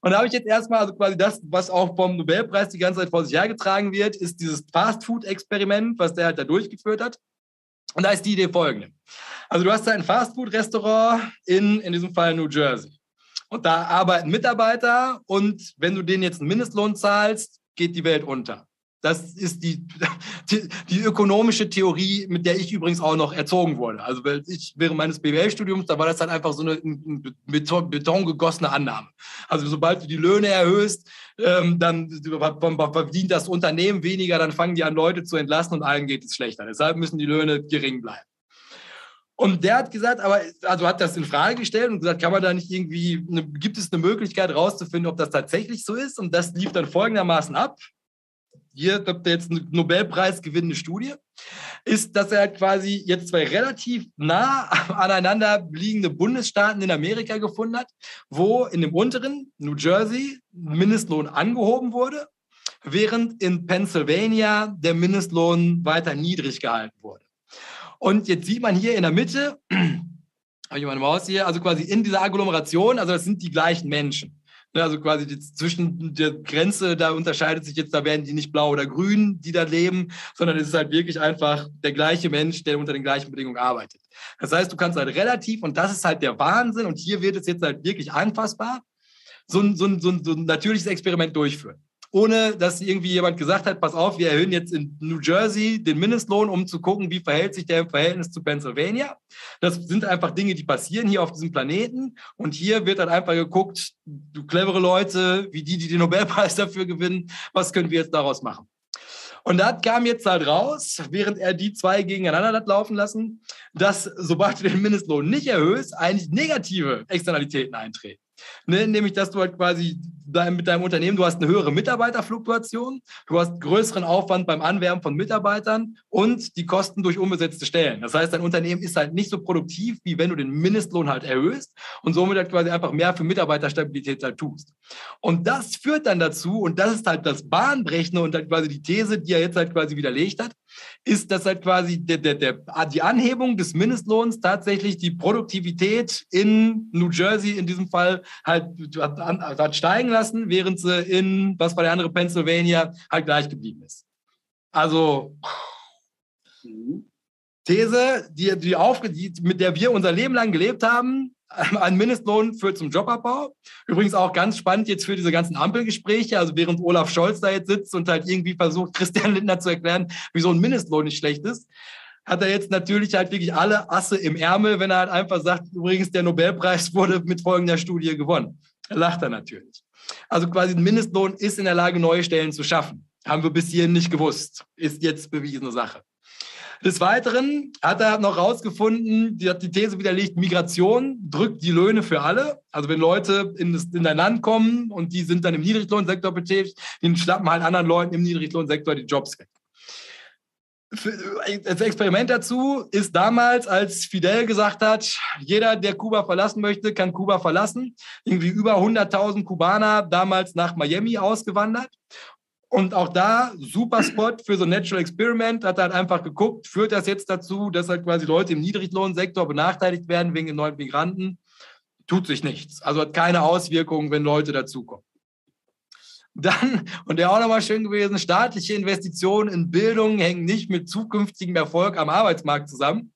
A: Und da habe ich jetzt erstmal, also quasi das, was auch vom Nobelpreis die ganze Zeit vor sich hergetragen wird, ist dieses Fastfood-Experiment, was der halt da durchgeführt hat. Und da ist die Idee folgende. Also du hast da ein Fastfood-Restaurant in, in diesem Fall New Jersey. Und da arbeiten Mitarbeiter und wenn du denen jetzt einen Mindestlohn zahlst, geht die Welt unter. Das ist die, die, die, ökonomische Theorie, mit der ich übrigens auch noch erzogen wurde. Also ich während meines BWL-Studiums, da war das halt einfach so eine Beton, Beton gegossene Annahme. Also sobald du die Löhne erhöhst, ähm, dann verdient das Unternehmen weniger, dann fangen die an, Leute zu entlassen und allen geht es schlechter. Deshalb müssen die Löhne gering bleiben. Und der hat gesagt, aber also hat das in Frage gestellt und gesagt, kann man da nicht irgendwie, eine, gibt es eine Möglichkeit rauszufinden, ob das tatsächlich so ist? Und das lief dann folgendermaßen ab hier habt ihr jetzt einen Nobelpreis gewinnende Studie, ist, dass er quasi jetzt zwei relativ nah aneinander liegende Bundesstaaten in Amerika gefunden hat, wo in dem unteren, New Jersey, Mindestlohn angehoben wurde, während in Pennsylvania der Mindestlohn weiter niedrig gehalten wurde. Und jetzt sieht man hier in der Mitte, habe ich meine Maus hier, also quasi in dieser Agglomeration, also das sind die gleichen Menschen. Ne, also quasi die, zwischen der Grenze, da unterscheidet sich jetzt, da werden die nicht blau oder grün, die da leben, sondern es ist halt wirklich einfach der gleiche Mensch, der unter den gleichen Bedingungen arbeitet. Das heißt, du kannst halt relativ, und das ist halt der Wahnsinn, und hier wird es jetzt halt wirklich anfassbar, so ein, so ein, so ein, so ein natürliches Experiment durchführen ohne dass irgendwie jemand gesagt hat, pass auf, wir erhöhen jetzt in New Jersey den Mindestlohn, um zu gucken, wie verhält sich der im Verhältnis zu Pennsylvania. Das sind einfach Dinge, die passieren hier auf diesem Planeten. Und hier wird dann einfach geguckt, du clevere Leute, wie die, die den Nobelpreis dafür gewinnen, was können wir jetzt daraus machen? Und da kam jetzt halt raus, während er die zwei gegeneinander hat laufen lassen, dass sobald du den Mindestlohn nicht erhöhst, eigentlich negative Externalitäten eintreten. Ne, nämlich, dass du halt quasi mit deinem Unternehmen, du hast eine höhere Mitarbeiterfluktuation, du hast größeren Aufwand beim Anwerben von Mitarbeitern und die Kosten durch unbesetzte Stellen. Das heißt, dein Unternehmen ist halt nicht so produktiv, wie wenn du den Mindestlohn halt erhöhst und somit halt quasi einfach mehr für Mitarbeiterstabilität halt tust. Und das führt dann dazu, und das ist halt das Bahnbrechende und halt quasi die These, die er jetzt halt quasi widerlegt hat, ist, dass halt quasi der, der, der, die Anhebung des Mindestlohns tatsächlich die Produktivität in New Jersey in diesem Fall halt hat, hat steigen lassen, während sie in, was war der andere, Pennsylvania, halt gleich geblieben ist. Also, These, die, die, auf, die, mit der wir unser Leben lang gelebt haben, ein Mindestlohn führt zum Jobabbau. Übrigens auch ganz spannend jetzt für diese ganzen Ampelgespräche. Also während Olaf Scholz da jetzt sitzt und halt irgendwie versucht, Christian Lindner zu erklären, wieso ein Mindestlohn nicht schlecht ist, hat er jetzt natürlich halt wirklich alle Asse im Ärmel, wenn er halt einfach sagt, übrigens der Nobelpreis wurde mit folgender Studie gewonnen. Da lacht er natürlich. Also quasi ein Mindestlohn ist in der Lage, neue Stellen zu schaffen. Haben wir bis hierhin nicht gewusst. Ist jetzt bewiesene Sache. Des Weiteren hat er noch herausgefunden, die hat die These widerlegt, Migration drückt die Löhne für alle. Also wenn Leute in, das, in dein Land kommen und die sind dann im Niedriglohnsektor betätigt, dann schlappen halt anderen Leuten im Niedriglohnsektor die Jobs weg. Das Experiment dazu ist damals, als Fidel gesagt hat, jeder, der Kuba verlassen möchte, kann Kuba verlassen. Irgendwie über 100.000 Kubaner damals nach Miami ausgewandert. Und auch da, super Spot für so ein Natural Experiment, hat halt einfach geguckt, führt das jetzt dazu, dass halt quasi Leute im Niedriglohnsektor benachteiligt werden wegen den neuen Migranten? Tut sich nichts. Also hat keine Auswirkungen, wenn Leute dazukommen. Dann, und der auch nochmal schön gewesen, staatliche Investitionen in Bildung hängen nicht mit zukünftigem Erfolg am Arbeitsmarkt zusammen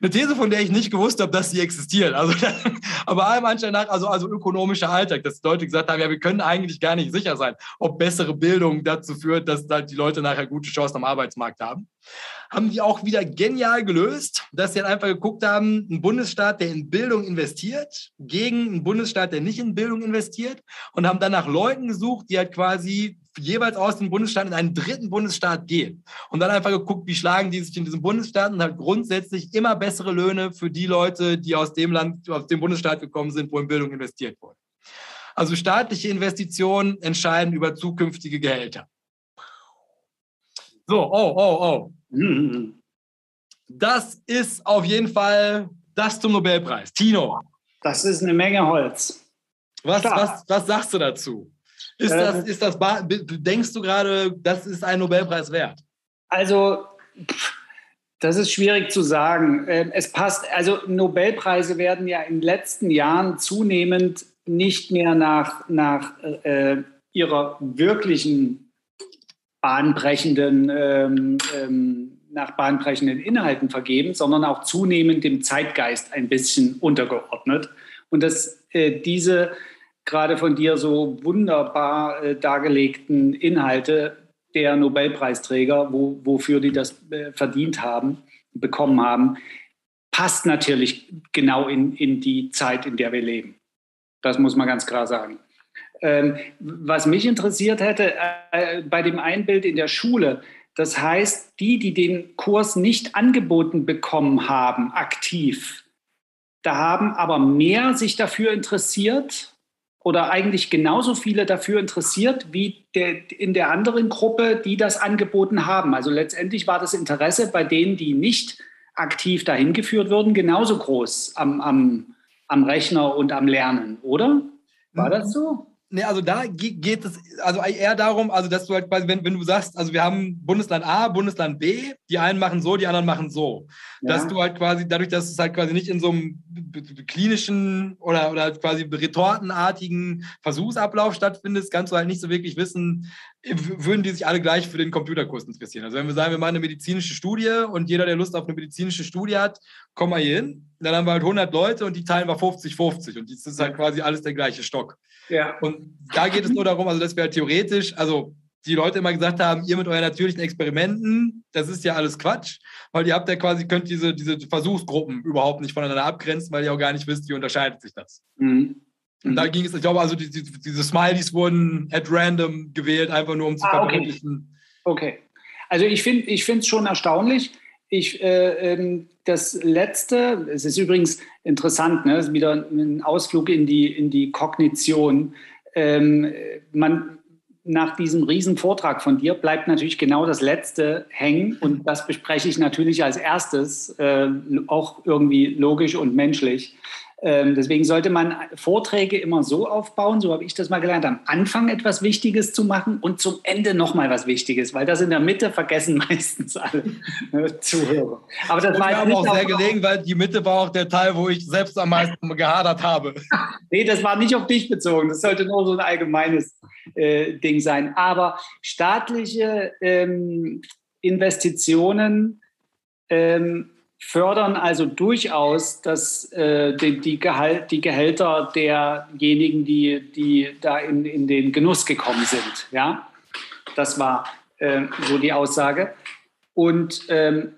A: eine These, von der ich nicht gewusst habe, dass sie existiert. Also, aber allem Anschein nach, also, also ökonomischer Alltag, dass die Leute gesagt haben, ja, wir können eigentlich gar nicht sicher sein, ob bessere Bildung dazu führt, dass da die Leute nachher gute Chancen am Arbeitsmarkt haben. Haben die auch wieder genial gelöst, dass sie halt einfach geguckt haben, ein Bundesstaat, der in Bildung investiert, gegen einen Bundesstaat, der nicht in Bildung investiert und haben dann nach Leuten gesucht, die halt quasi jeweils aus dem Bundesstaat in einen dritten Bundesstaat gehen. Und dann einfach geguckt, wie schlagen die sich in diesem Bundesstaat und halt grundsätzlich immer bessere Löhne für die Leute, die aus dem Land, aus dem Bundesstaat gekommen sind, wo in Bildung investiert wurde. Also staatliche Investitionen entscheiden über zukünftige Gehälter. So, oh, oh, oh. Das ist auf jeden Fall das zum Nobelpreis. Tino.
B: Das ist eine Menge Holz.
A: Was, was, was sagst du dazu? Ist äh, das, ist das, denkst du gerade, das ist ein Nobelpreis wert?
B: Also, das ist schwierig zu sagen. Ähm, es passt, also Nobelpreise werden ja in den letzten Jahren zunehmend nicht mehr nach, nach äh, ihrer wirklichen bahnbrechenden, ähm, ähm, nach bahnbrechenden Inhalten vergeben, sondern auch zunehmend dem Zeitgeist ein bisschen untergeordnet. Und dass äh, diese gerade von dir so wunderbar äh, dargelegten Inhalte der Nobelpreisträger, wo, wofür die das äh, verdient haben, bekommen haben, passt natürlich genau in, in die Zeit, in der wir leben. Das muss man ganz klar sagen. Ähm, was mich interessiert hätte, äh, bei dem Einbild in der Schule, das heißt, die, die den Kurs nicht angeboten bekommen haben, aktiv, da haben aber mehr sich dafür interessiert oder eigentlich genauso viele dafür interessiert wie der, in der anderen Gruppe, die das angeboten haben. Also letztendlich war das Interesse bei denen, die nicht aktiv dahin geführt wurden, genauso groß am, am, am Rechner und am Lernen, oder? War das so?
A: Nee, also da geht es also eher darum, also dass du halt quasi, wenn, wenn du sagst, also wir haben Bundesland A, Bundesland B, die einen machen so, die anderen machen so. Ja. Dass du halt quasi, dadurch, dass es halt quasi nicht in so einem klinischen oder, oder quasi retortenartigen Versuchsablauf stattfindet, kannst du halt nicht so wirklich wissen, würden die sich alle gleich für den Computerkurs interessieren. Also wenn wir sagen, wir machen eine medizinische Studie und jeder, der Lust auf eine medizinische Studie hat, komm mal hier hin. Dann haben wir halt 100 Leute und die teilen wir 50-50 und das ist halt quasi alles der gleiche Stock. Ja. Und da geht es nur darum, also dass wir halt theoretisch, also die Leute immer gesagt haben, ihr mit euren natürlichen Experimenten, das ist ja alles Quatsch, weil ihr habt ja quasi, könnt diese, diese Versuchsgruppen überhaupt nicht voneinander abgrenzen, weil ihr auch gar nicht wisst, wie unterscheidet sich das. Mhm. Und da ging es, ich glaube, also die, die, diese Smileys wurden at random gewählt, einfach nur um zu ah,
B: verdeutlichen. Okay. okay. Also ich finde es schon erstaunlich. Ich, äh, ähm, das letzte, es ist übrigens interessant, ne, ist wieder ein Ausflug in die, in die Kognition. Ähm, man, nach diesem riesen Vortrag von dir bleibt natürlich genau das Letzte hängen und das bespreche ich natürlich als erstes, äh, auch irgendwie logisch und menschlich. Ähm, deswegen sollte man Vorträge immer so aufbauen, so habe ich das mal gelernt, am Anfang etwas Wichtiges zu machen und zum Ende nochmal was Wichtiges, weil das in der Mitte vergessen meistens alle äh, Zuhörer.
A: Aber das und war aber auch sehr gelegen, weil die Mitte war auch der Teil, wo ich selbst am meisten gehadert habe.
B: nee, das war nicht auf dich bezogen, das sollte nur so ein allgemeines äh, Ding sein. Aber staatliche ähm, Investitionen ähm, fördern also durchaus dass, äh, die, die, Gehalt, die Gehälter derjenigen, die, die da in, in den Genuss gekommen sind. Ja? Das war äh, so die Aussage. Und ähm,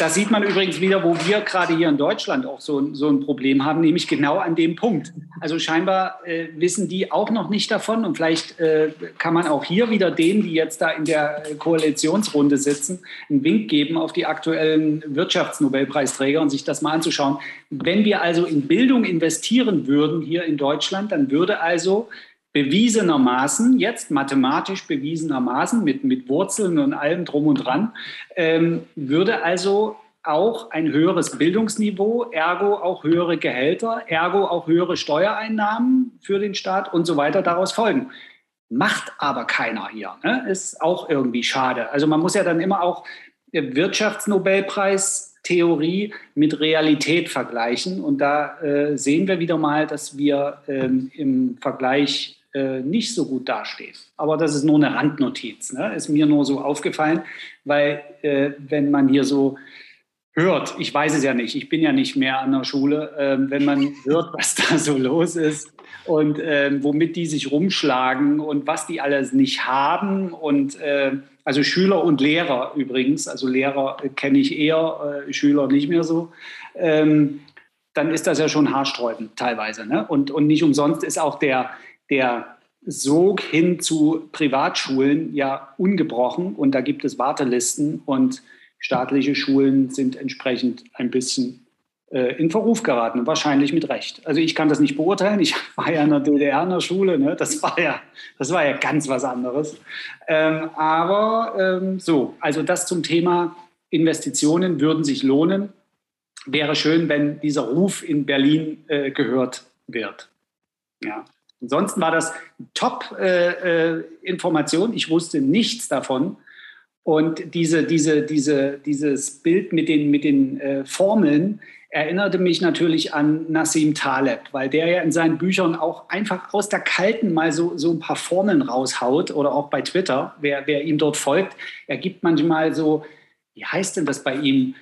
B: da sieht man übrigens wieder, wo wir gerade hier in Deutschland auch so, so ein Problem haben, nämlich genau an dem Punkt. Also scheinbar äh, wissen die auch noch nicht davon und vielleicht äh, kann man auch hier wieder denen, die jetzt da in der Koalitionsrunde sitzen, einen Wink geben auf die aktuellen Wirtschaftsnobelpreisträger und sich das mal anzuschauen. Wenn wir also in Bildung investieren würden hier in Deutschland, dann würde also bewiesenermaßen, jetzt mathematisch bewiesenermaßen mit, mit Wurzeln und allem drum und dran, ähm, würde also auch ein höheres Bildungsniveau, ergo auch höhere Gehälter, ergo auch höhere Steuereinnahmen für den Staat und so weiter daraus folgen. Macht aber keiner hier. Ne? Ist auch irgendwie schade. Also man muss ja dann immer auch Wirtschaftsnobelpreis Theorie mit Realität vergleichen. Und da äh, sehen wir wieder mal, dass wir ähm, im Vergleich äh, nicht so gut dasteht. Aber das ist nur eine Randnotiz. Ne? Ist mir nur so aufgefallen, weil äh, wenn man hier so hört, ich weiß es ja nicht, ich bin ja nicht mehr an der Schule, äh, wenn man hört, was da so los ist und ähm, womit die sich rumschlagen und was die alles nicht haben und äh, also Schüler und Lehrer übrigens, also Lehrer kenne ich eher, äh, Schüler nicht mehr so. Ähm, dann ist das ja schon haarsträubend teilweise. Ne? Und, und nicht umsonst ist auch der, der Sog hin zu Privatschulen ja ungebrochen und da gibt es Wartelisten und staatliche Schulen sind entsprechend ein bisschen äh, in Verruf geraten, wahrscheinlich mit Recht. Also ich kann das nicht beurteilen. Ich war ja in der DDR in der Schule, ne? das, war ja, das war ja ganz was anderes. Ähm, aber ähm, so, also das zum Thema Investitionen würden sich lohnen. Wäre schön, wenn dieser Ruf in Berlin äh, gehört wird. Ja. Ansonsten war das Top-Information. Äh, äh ich wusste nichts davon. Und diese, diese, diese, dieses Bild mit den, mit den äh, Formeln erinnerte mich natürlich an Nassim Taleb, weil der ja in seinen Büchern auch einfach aus der Kalten mal so, so ein paar Formeln raushaut oder auch bei Twitter, wer, wer ihm dort folgt. Er gibt manchmal so, wie heißt denn das bei ihm?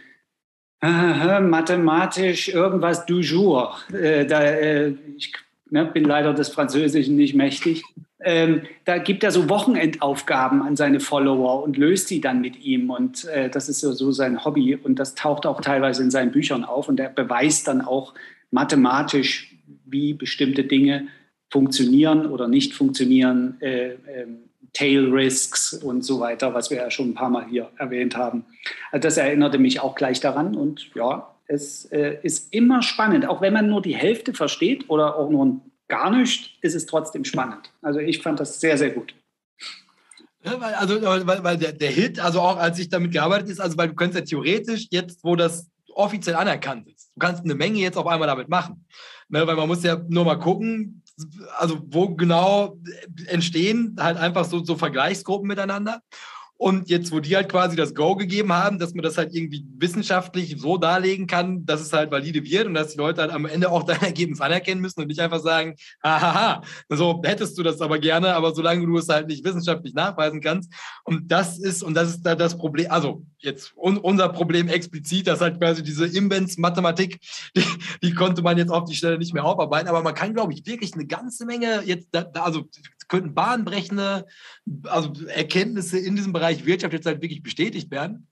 B: mathematisch irgendwas du jour. Äh, da, äh, ich ne, bin leider des Französischen nicht mächtig. Ähm, da gibt er so Wochenendaufgaben an seine Follower und löst die dann mit ihm. Und äh, das ist so, so sein Hobby. Und das taucht auch teilweise in seinen Büchern auf. Und er beweist dann auch mathematisch, wie bestimmte Dinge funktionieren oder nicht funktionieren. Äh, äh, Tail Risks und so weiter, was wir ja schon ein paar Mal hier erwähnt haben. Also das erinnerte mich auch gleich daran. Und ja, es äh, ist immer spannend, auch wenn man nur die Hälfte versteht oder auch nur gar nicht, ist es trotzdem spannend. Also ich fand das sehr, sehr gut.
A: Also, weil, weil der, der Hit, also auch als ich damit gearbeitet ist, also weil du könntest ja theoretisch jetzt, wo das offiziell anerkannt ist, du kannst eine Menge jetzt auf einmal damit machen. Ne, weil man muss ja nur mal gucken, also wo genau entstehen halt einfach so, so Vergleichsgruppen miteinander. Und jetzt, wo die halt quasi das Go gegeben haben, dass man das halt irgendwie wissenschaftlich so darlegen kann, dass es halt valide wird und dass die Leute halt am Ende auch dein Ergebnis anerkennen müssen und nicht einfach sagen, hahaha, so hättest du das aber gerne, aber solange du es halt nicht wissenschaftlich nachweisen kannst. Und das ist, und das ist da das Problem, also jetzt unser Problem explizit, dass halt quasi diese Invents-Mathematik, die, die, konnte man jetzt auf die Stelle nicht mehr aufarbeiten, aber man kann, glaube ich, wirklich eine ganze Menge jetzt, da, also könnten bahnbrechende also Erkenntnisse in diesem Bereich Wirtschaft jetzt halt wirklich bestätigt werden.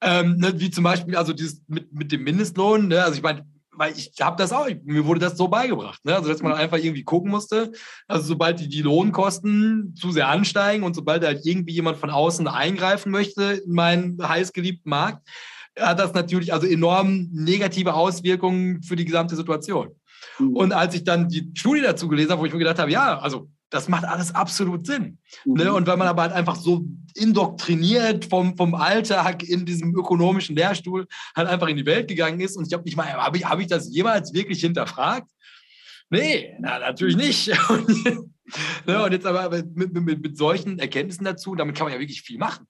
A: Ähm, ne, wie zum Beispiel also dieses mit, mit dem Mindestlohn. Ne? Also ich meine, weil ich habe das auch, mir wurde das so beigebracht, ne? also dass man einfach irgendwie gucken musste, also sobald die, die Lohnkosten zu sehr ansteigen und sobald halt irgendwie jemand von außen eingreifen möchte in meinen heißgeliebten Markt, hat das natürlich also enorm negative Auswirkungen für die gesamte Situation. Mhm. Und als ich dann die Studie dazu gelesen habe, wo ich mir gedacht habe, ja, also das macht alles absolut Sinn. Ne? Mhm. Ne? Und wenn man aber halt einfach so indoktriniert vom, vom Alltag in diesem ökonomischen Lehrstuhl halt einfach in die Welt gegangen ist und ich habe nicht mal, habe ich, hab ich das jemals wirklich hinterfragt? Nee, na, natürlich nicht. ne? Und jetzt aber mit, mit, mit solchen Erkenntnissen dazu, damit kann man ja wirklich viel machen.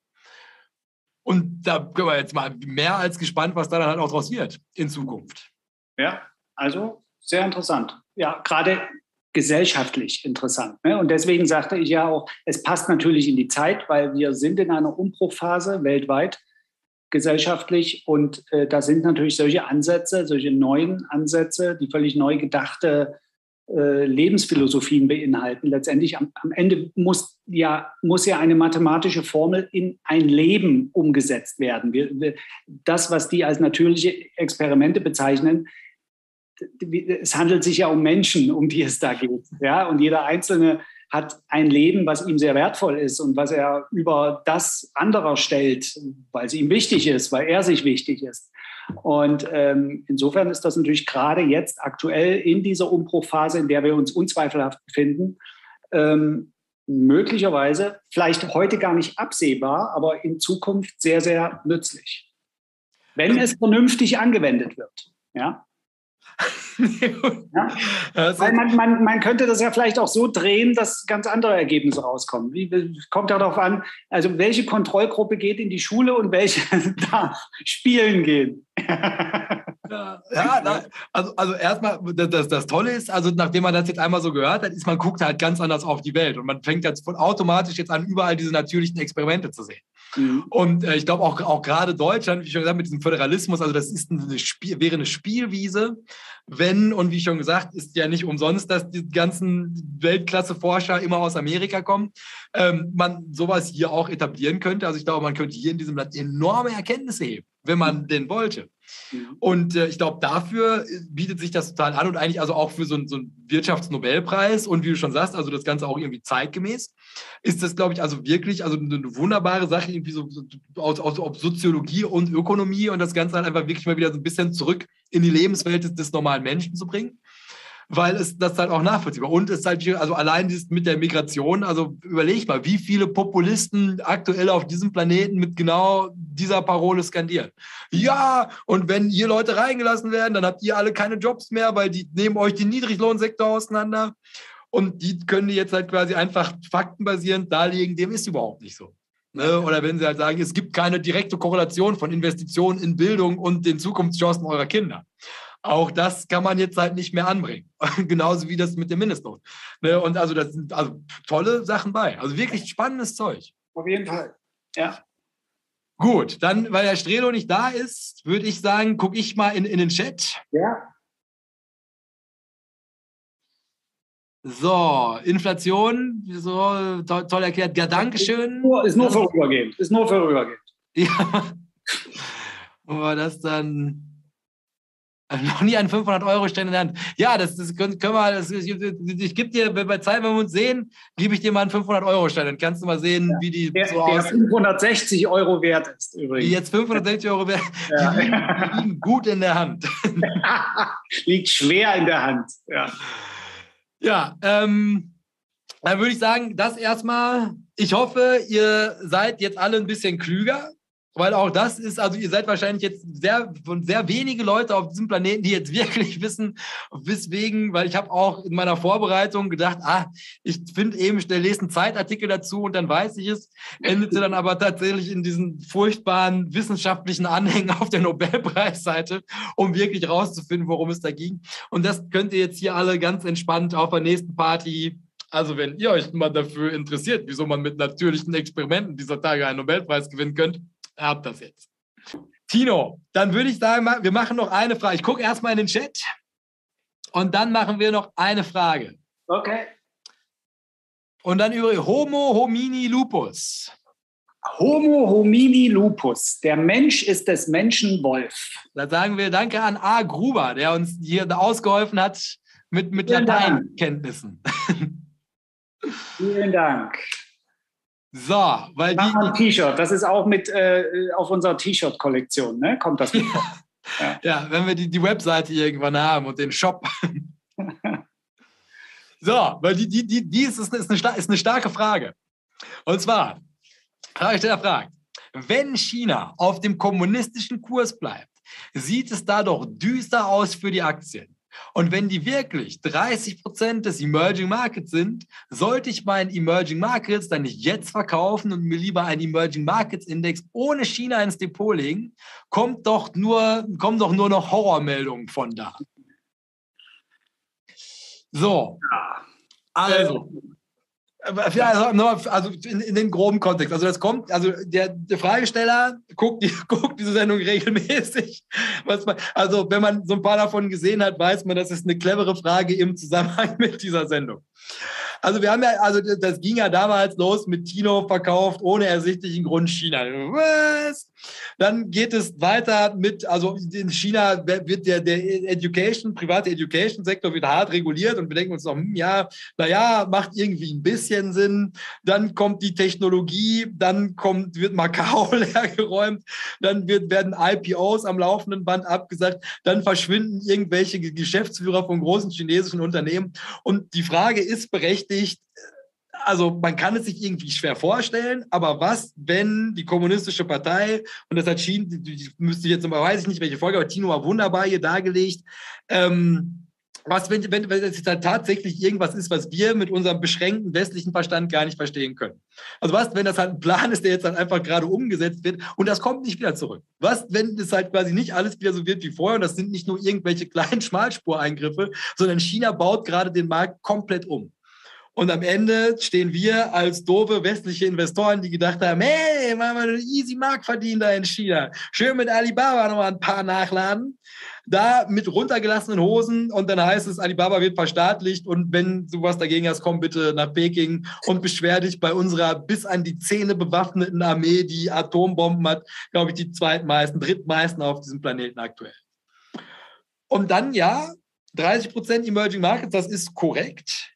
A: Und da können wir jetzt mal mehr als gespannt, was da dann halt auch draus wird in Zukunft.
B: Ja, also sehr interessant. Ja, gerade gesellschaftlich interessant. Ne? Und deswegen sagte ich ja auch, es passt natürlich in die Zeit, weil wir sind in einer Umbruchphase weltweit gesellschaftlich und äh, da sind natürlich solche Ansätze, solche neuen Ansätze, die völlig neu gedachte äh, Lebensphilosophien beinhalten. Letztendlich am, am, Ende muss ja, muss ja eine mathematische Formel in ein Leben umgesetzt werden. Wir, wir, das, was die als natürliche Experimente bezeichnen, es handelt sich ja um Menschen, um die es da geht. Ja? Und jeder Einzelne hat ein Leben, was ihm sehr wertvoll ist und was er über das anderer stellt, weil es ihm wichtig ist, weil er sich wichtig ist. Und ähm, insofern ist das natürlich gerade jetzt aktuell in dieser Umbruchphase, in der wir uns unzweifelhaft befinden, ähm, möglicherweise vielleicht heute gar nicht absehbar, aber in Zukunft sehr, sehr nützlich, wenn es vernünftig angewendet wird. Ja? ja? Weil man, man, man könnte das ja vielleicht auch so drehen, dass ganz andere Ergebnisse rauskommen. Wie, kommt ja darauf an, also welche Kontrollgruppe geht in die Schule und welche darf spielen gehen.
A: Ja, ja also, also erstmal, das, das Tolle ist, also nachdem man das jetzt einmal so gehört hat, ist man guckt halt ganz anders auf die Welt und man fängt jetzt automatisch jetzt an, überall diese natürlichen Experimente zu sehen. Mhm. Und äh, ich glaube auch, auch gerade Deutschland, wie schon gesagt, mit diesem Föderalismus, also das ist eine Spiel, wäre eine Spielwiese, wenn, und wie schon gesagt, ist ja nicht umsonst, dass die ganzen Weltklasse-Forscher immer aus Amerika kommen, ähm, man sowas hier auch etablieren könnte. Also ich glaube, man könnte hier in diesem Land enorme Erkenntnisse heben, wenn man mhm. denn wollte. Mhm. Und äh, ich glaube, dafür äh, bietet sich das total an und eigentlich also auch für so, so einen Wirtschaftsnobelpreis und wie du schon sagst, also das Ganze auch irgendwie zeitgemäß, ist das, glaube ich, also wirklich also eine wunderbare Sache, irgendwie so, so aus, aus, aus Soziologie und Ökonomie und das Ganze halt einfach wirklich mal wieder so ein bisschen zurück in die Lebenswelt des, des normalen Menschen zu bringen weil es das halt auch nachvollziehbar und es halt also allein dieses mit der Migration, also überleg mal, wie viele Populisten aktuell auf diesem Planeten mit genau dieser Parole skandieren. Ja, und wenn hier Leute reingelassen werden, dann habt ihr alle keine Jobs mehr, weil die nehmen euch den Niedriglohnsektor auseinander und die können jetzt halt quasi einfach faktenbasierend darlegen, dem ist überhaupt nicht so. Ne? Oder wenn sie halt sagen, es gibt keine direkte Korrelation von Investitionen in Bildung und den Zukunftschancen eurer Kinder. Auch das kann man jetzt halt nicht mehr anbringen. Genauso wie das mit dem Mindestlohn. Ne? Und also das sind also tolle Sachen bei. Also wirklich spannendes Zeug.
B: Auf jeden Fall. Ja.
A: Gut, dann, weil der Strelo nicht da ist, würde ich sagen, gucke ich mal in, in den Chat.
B: Ja.
A: So, Inflation, so toll, toll erklärt. Ja, Dankeschön.
B: Ist nur, ist nur vorübergehend. Ist nur vorübergehend.
A: Ja. War das dann? Noch nie einen 500-Euro-Stein in der Hand. Ja, das, das können, können wir, das, ich, ich gebe dir, bei Zeit, wenn wir uns sehen, gebe ich dir mal einen 500-Euro-Stein. Dann kannst du mal sehen, ja, wie die
B: der, so der 560 Euro wert ist
A: übrigens. Die jetzt 560 Euro wert, ja. die, liegen, die liegen gut in der Hand.
B: Liegt schwer in der Hand, ja.
A: Ja, ähm, dann würde ich sagen, das erstmal. Ich hoffe, ihr seid jetzt alle ein bisschen klüger. Weil auch das ist, also ihr seid wahrscheinlich jetzt sehr sehr wenige Leute auf diesem Planeten, die jetzt wirklich wissen, weswegen, weil ich habe auch in meiner Vorbereitung gedacht, ah, ich finde eben, ich lese einen Zeitartikel dazu und dann weiß ich es, endete dann aber tatsächlich in diesen furchtbaren wissenschaftlichen Anhängen auf der Nobelpreisseite, um wirklich rauszufinden, worum es da ging. Und das könnt ihr jetzt hier alle ganz entspannt auf der nächsten Party also wenn ihr euch mal dafür interessiert, wieso man mit natürlichen Experimenten dieser Tage einen Nobelpreis gewinnen könnte, habt das jetzt. Tino, dann würde ich sagen, wir machen noch eine Frage. Ich gucke erstmal in den Chat und dann machen wir noch eine Frage.
B: Okay.
A: Und dann über Homo homini lupus.
B: Homo homini lupus. Der Mensch ist des Menschen Wolf.
A: Da sagen wir Danke an A. Gruber, der uns hier ausgeholfen hat mit, mit Lateinkenntnissen.
B: Vielen Dank.
A: So, weil
B: die. ein T-Shirt, das ist auch mit äh, auf unserer T-Shirt-Kollektion, ne? Kommt das mit?
A: ja. ja, wenn wir die, die Webseite irgendwann haben und den Shop. so, weil die, die, die, die ist, ist, eine, ist eine starke Frage. Und zwar, Fragesteller fragt, wenn China auf dem kommunistischen Kurs bleibt, sieht es da doch düster aus für die Aktien. Und wenn die wirklich 30 Prozent des Emerging Markets sind, sollte ich meinen Emerging Markets dann nicht jetzt verkaufen und mir lieber einen Emerging Markets Index ohne China ins Depot legen? Kommt doch nur, kommen doch nur noch Horrormeldungen von da. So. Also. Ja, also, also in, in, den groben Kontext. Also das kommt, also der, der Fragesteller guckt, die, guckt diese Sendung regelmäßig. Man, also wenn man so ein paar davon gesehen hat, weiß man, das ist eine clevere Frage im Zusammenhang mit dieser Sendung. Also wir haben ja, also das ging ja damals los mit Tino verkauft ohne ersichtlichen Grund China. Was? Dann geht es weiter mit, also in China wird der, der Education, private Education-Sektor wird hart reguliert und wir denken uns noch, hm, ja, naja, macht irgendwie ein bisschen Sinn. Dann kommt die Technologie, dann kommt, wird Macau leergeräumt, dann wird, werden IPOs am laufenden Band abgesagt, dann verschwinden irgendwelche Geschäftsführer von großen chinesischen Unternehmen. Und die Frage ist berechtigt, also man kann es sich irgendwie schwer vorstellen, aber was, wenn die kommunistische Partei, und das hat Schien, müsste ich jetzt, weiß ich nicht, welche Folge, aber Tino war wunderbar hier dargelegt, ähm, was, wenn, wenn, wenn es dann tatsächlich irgendwas ist, was wir mit unserem beschränkten westlichen Verstand gar nicht verstehen können. Also was, wenn das halt ein Plan ist, der jetzt dann einfach gerade umgesetzt wird und das kommt nicht wieder zurück? Was, wenn es halt quasi nicht alles wieder so wird wie vorher und das sind nicht nur irgendwelche kleinen Schmalspureingriffe, sondern China baut gerade den Markt komplett um. Und am Ende stehen wir als doofe westliche Investoren, die gedacht haben, hey, machen wir einen easy Mark verdienen da in China. Schön mit Alibaba nochmal ein paar nachladen. Da mit runtergelassenen Hosen und dann heißt es, Alibaba wird verstaatlicht und wenn du was dagegen hast, komm bitte nach Peking und beschwer dich bei unserer bis an die Zähne bewaffneten Armee, die Atombomben hat, glaube ich, die zweitmeisten, drittmeisten auf diesem Planeten aktuell. Und dann, ja, 30 Prozent Emerging Markets, das ist korrekt.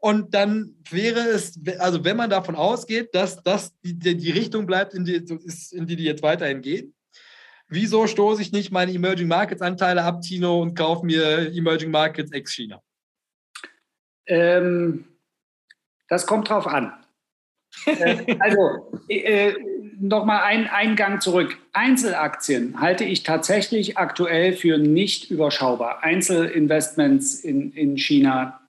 A: Und dann wäre es, also wenn man davon ausgeht, dass das die, die Richtung bleibt, in die, in die die jetzt weiterhin gehen, wieso stoße ich nicht meine Emerging Markets Anteile ab, Tino, und kaufe mir Emerging Markets ex-China?
B: Ähm, das kommt drauf an. äh, also, äh, nochmal ein Eingang zurück. Einzelaktien halte ich tatsächlich aktuell für nicht überschaubar. Einzelinvestments in, in China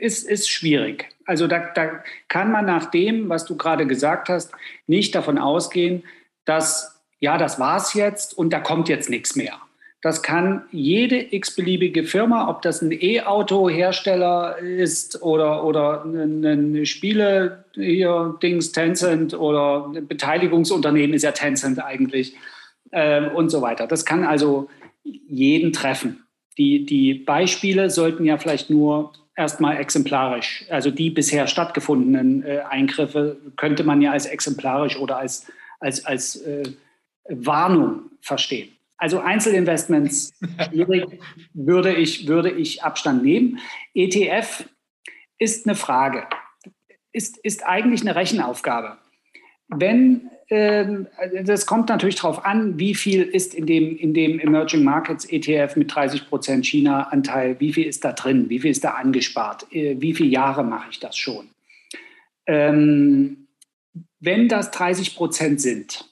B: ist, ist schwierig. Also da, da kann man nach dem, was du gerade gesagt hast, nicht davon ausgehen, dass ja, das war's jetzt und da kommt jetzt nichts mehr. Das kann jede x-beliebige Firma, ob das ein E-Auto-Hersteller ist oder, oder ein Spiele hier, Dings, Tencent oder ein Beteiligungsunternehmen ist ja Tencent eigentlich äh, und so weiter. Das kann also jeden treffen. Die, die Beispiele sollten ja vielleicht nur erstmal exemplarisch. Also die bisher stattgefundenen äh, Eingriffe könnte man ja als exemplarisch oder als, als, als äh, Warnung verstehen. Also Einzelinvestments würde ich, würde ich Abstand nehmen. ETF ist eine Frage, ist, ist eigentlich eine Rechenaufgabe. Wenn das kommt natürlich darauf an, wie viel ist in dem, in dem Emerging Markets ETF mit 30 Prozent China-Anteil, wie viel ist da drin, wie viel ist da angespart, äh, wie viele Jahre mache ich das schon. Ähm, wenn das 30 Prozent sind,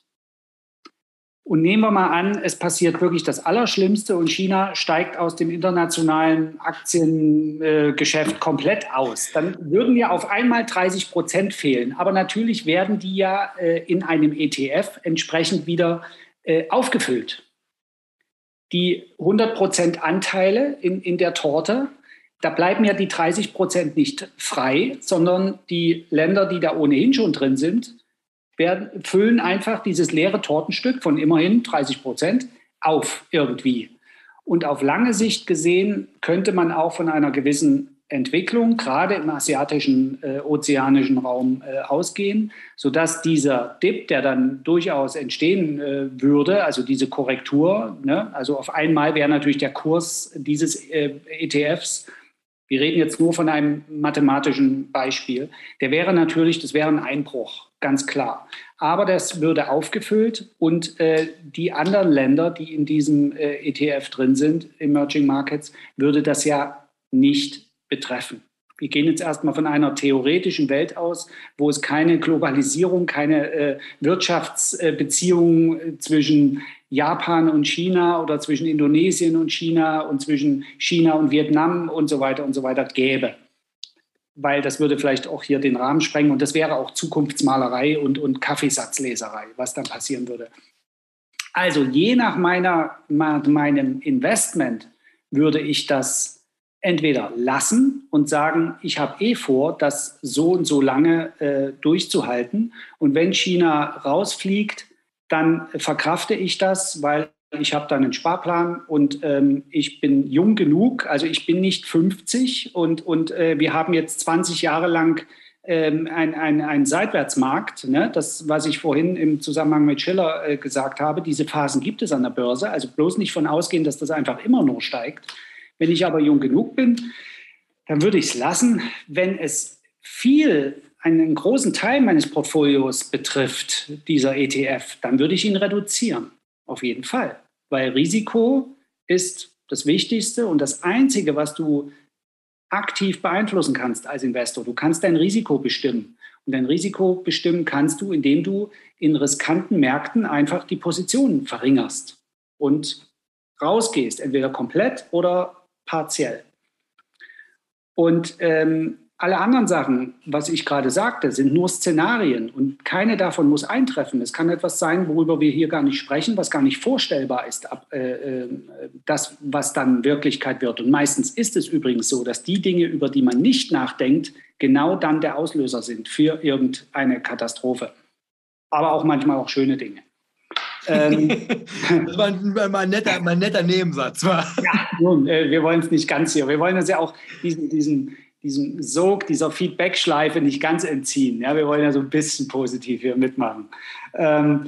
B: und nehmen wir mal an, es passiert wirklich das Allerschlimmste und China steigt aus dem internationalen Aktiengeschäft äh, komplett aus. Dann würden ja auf einmal 30 Prozent fehlen. Aber natürlich werden die ja äh, in einem ETF entsprechend wieder äh, aufgefüllt. Die 100 Prozent Anteile in, in der Torte, da bleiben ja die 30 Prozent nicht frei, sondern die Länder, die da ohnehin schon drin sind, werden, füllen einfach dieses leere Tortenstück von immerhin 30 Prozent auf irgendwie. Und auf lange Sicht gesehen könnte man auch von einer gewissen Entwicklung, gerade im asiatischen, äh, ozeanischen Raum, äh, ausgehen, sodass dieser Dip, der dann durchaus entstehen äh, würde, also diese Korrektur, ne, also auf einmal wäre natürlich der Kurs dieses äh, ETFs, wir reden jetzt nur von einem mathematischen Beispiel, der wäre natürlich, das wäre ein Einbruch ganz klar. Aber das würde aufgefüllt und äh, die anderen Länder, die in diesem äh, ETF drin sind, Emerging Markets, würde das ja nicht betreffen. Wir gehen jetzt erstmal von einer theoretischen Welt aus, wo es keine Globalisierung, keine äh, Wirtschaftsbeziehungen äh, zwischen Japan und China oder zwischen Indonesien und China und zwischen China und Vietnam und so weiter und so weiter gäbe weil das würde vielleicht auch hier den Rahmen sprengen und das wäre auch Zukunftsmalerei und, und Kaffeesatzleserei, was dann passieren würde. Also je nach meiner, meinem Investment würde ich das entweder lassen und sagen, ich habe eh vor, das so und so lange äh, durchzuhalten. Und wenn China rausfliegt, dann verkrafte ich das, weil ich habe dann einen Sparplan und ähm, ich bin jung genug, also ich bin nicht 50 und, und äh, wir haben jetzt 20 Jahre lang ähm, ein, ein Seitwärtsmarkt, ne? das, was ich vorhin im Zusammenhang mit Schiller äh, gesagt habe, diese Phasen gibt es an der Börse, also bloß nicht von ausgehen, dass das einfach immer nur steigt. Wenn ich aber jung genug bin, dann würde ich es lassen. Wenn es viel, einen großen Teil meines Portfolios betrifft, dieser ETF, dann würde ich ihn reduzieren. Auf jeden Fall. Weil Risiko ist das Wichtigste und das Einzige, was du aktiv beeinflussen kannst als Investor. Du kannst dein Risiko bestimmen. Und dein Risiko bestimmen kannst du, indem du in riskanten Märkten einfach die Positionen verringerst und rausgehst, entweder komplett oder partiell. Und ähm, alle anderen Sachen, was ich gerade sagte, sind nur Szenarien und keine davon muss eintreffen. Es kann etwas sein, worüber wir hier gar nicht sprechen, was gar nicht vorstellbar ist, ab, äh, äh, das, was dann Wirklichkeit wird. Und meistens ist es übrigens so, dass die Dinge, über die man nicht nachdenkt, genau dann der Auslöser sind für irgendeine Katastrophe. Aber auch manchmal auch schöne Dinge.
A: Ähm, das war ein, mal ein, netter, ein netter Nebensatz.
B: ja, nun, äh, wir wollen es nicht ganz hier. Wir wollen uns ja auch diesen, diesen diesem Sog, dieser Feedback-Schleife nicht ganz entziehen. Ja, wir wollen ja so ein bisschen positiv hier mitmachen. Ähm,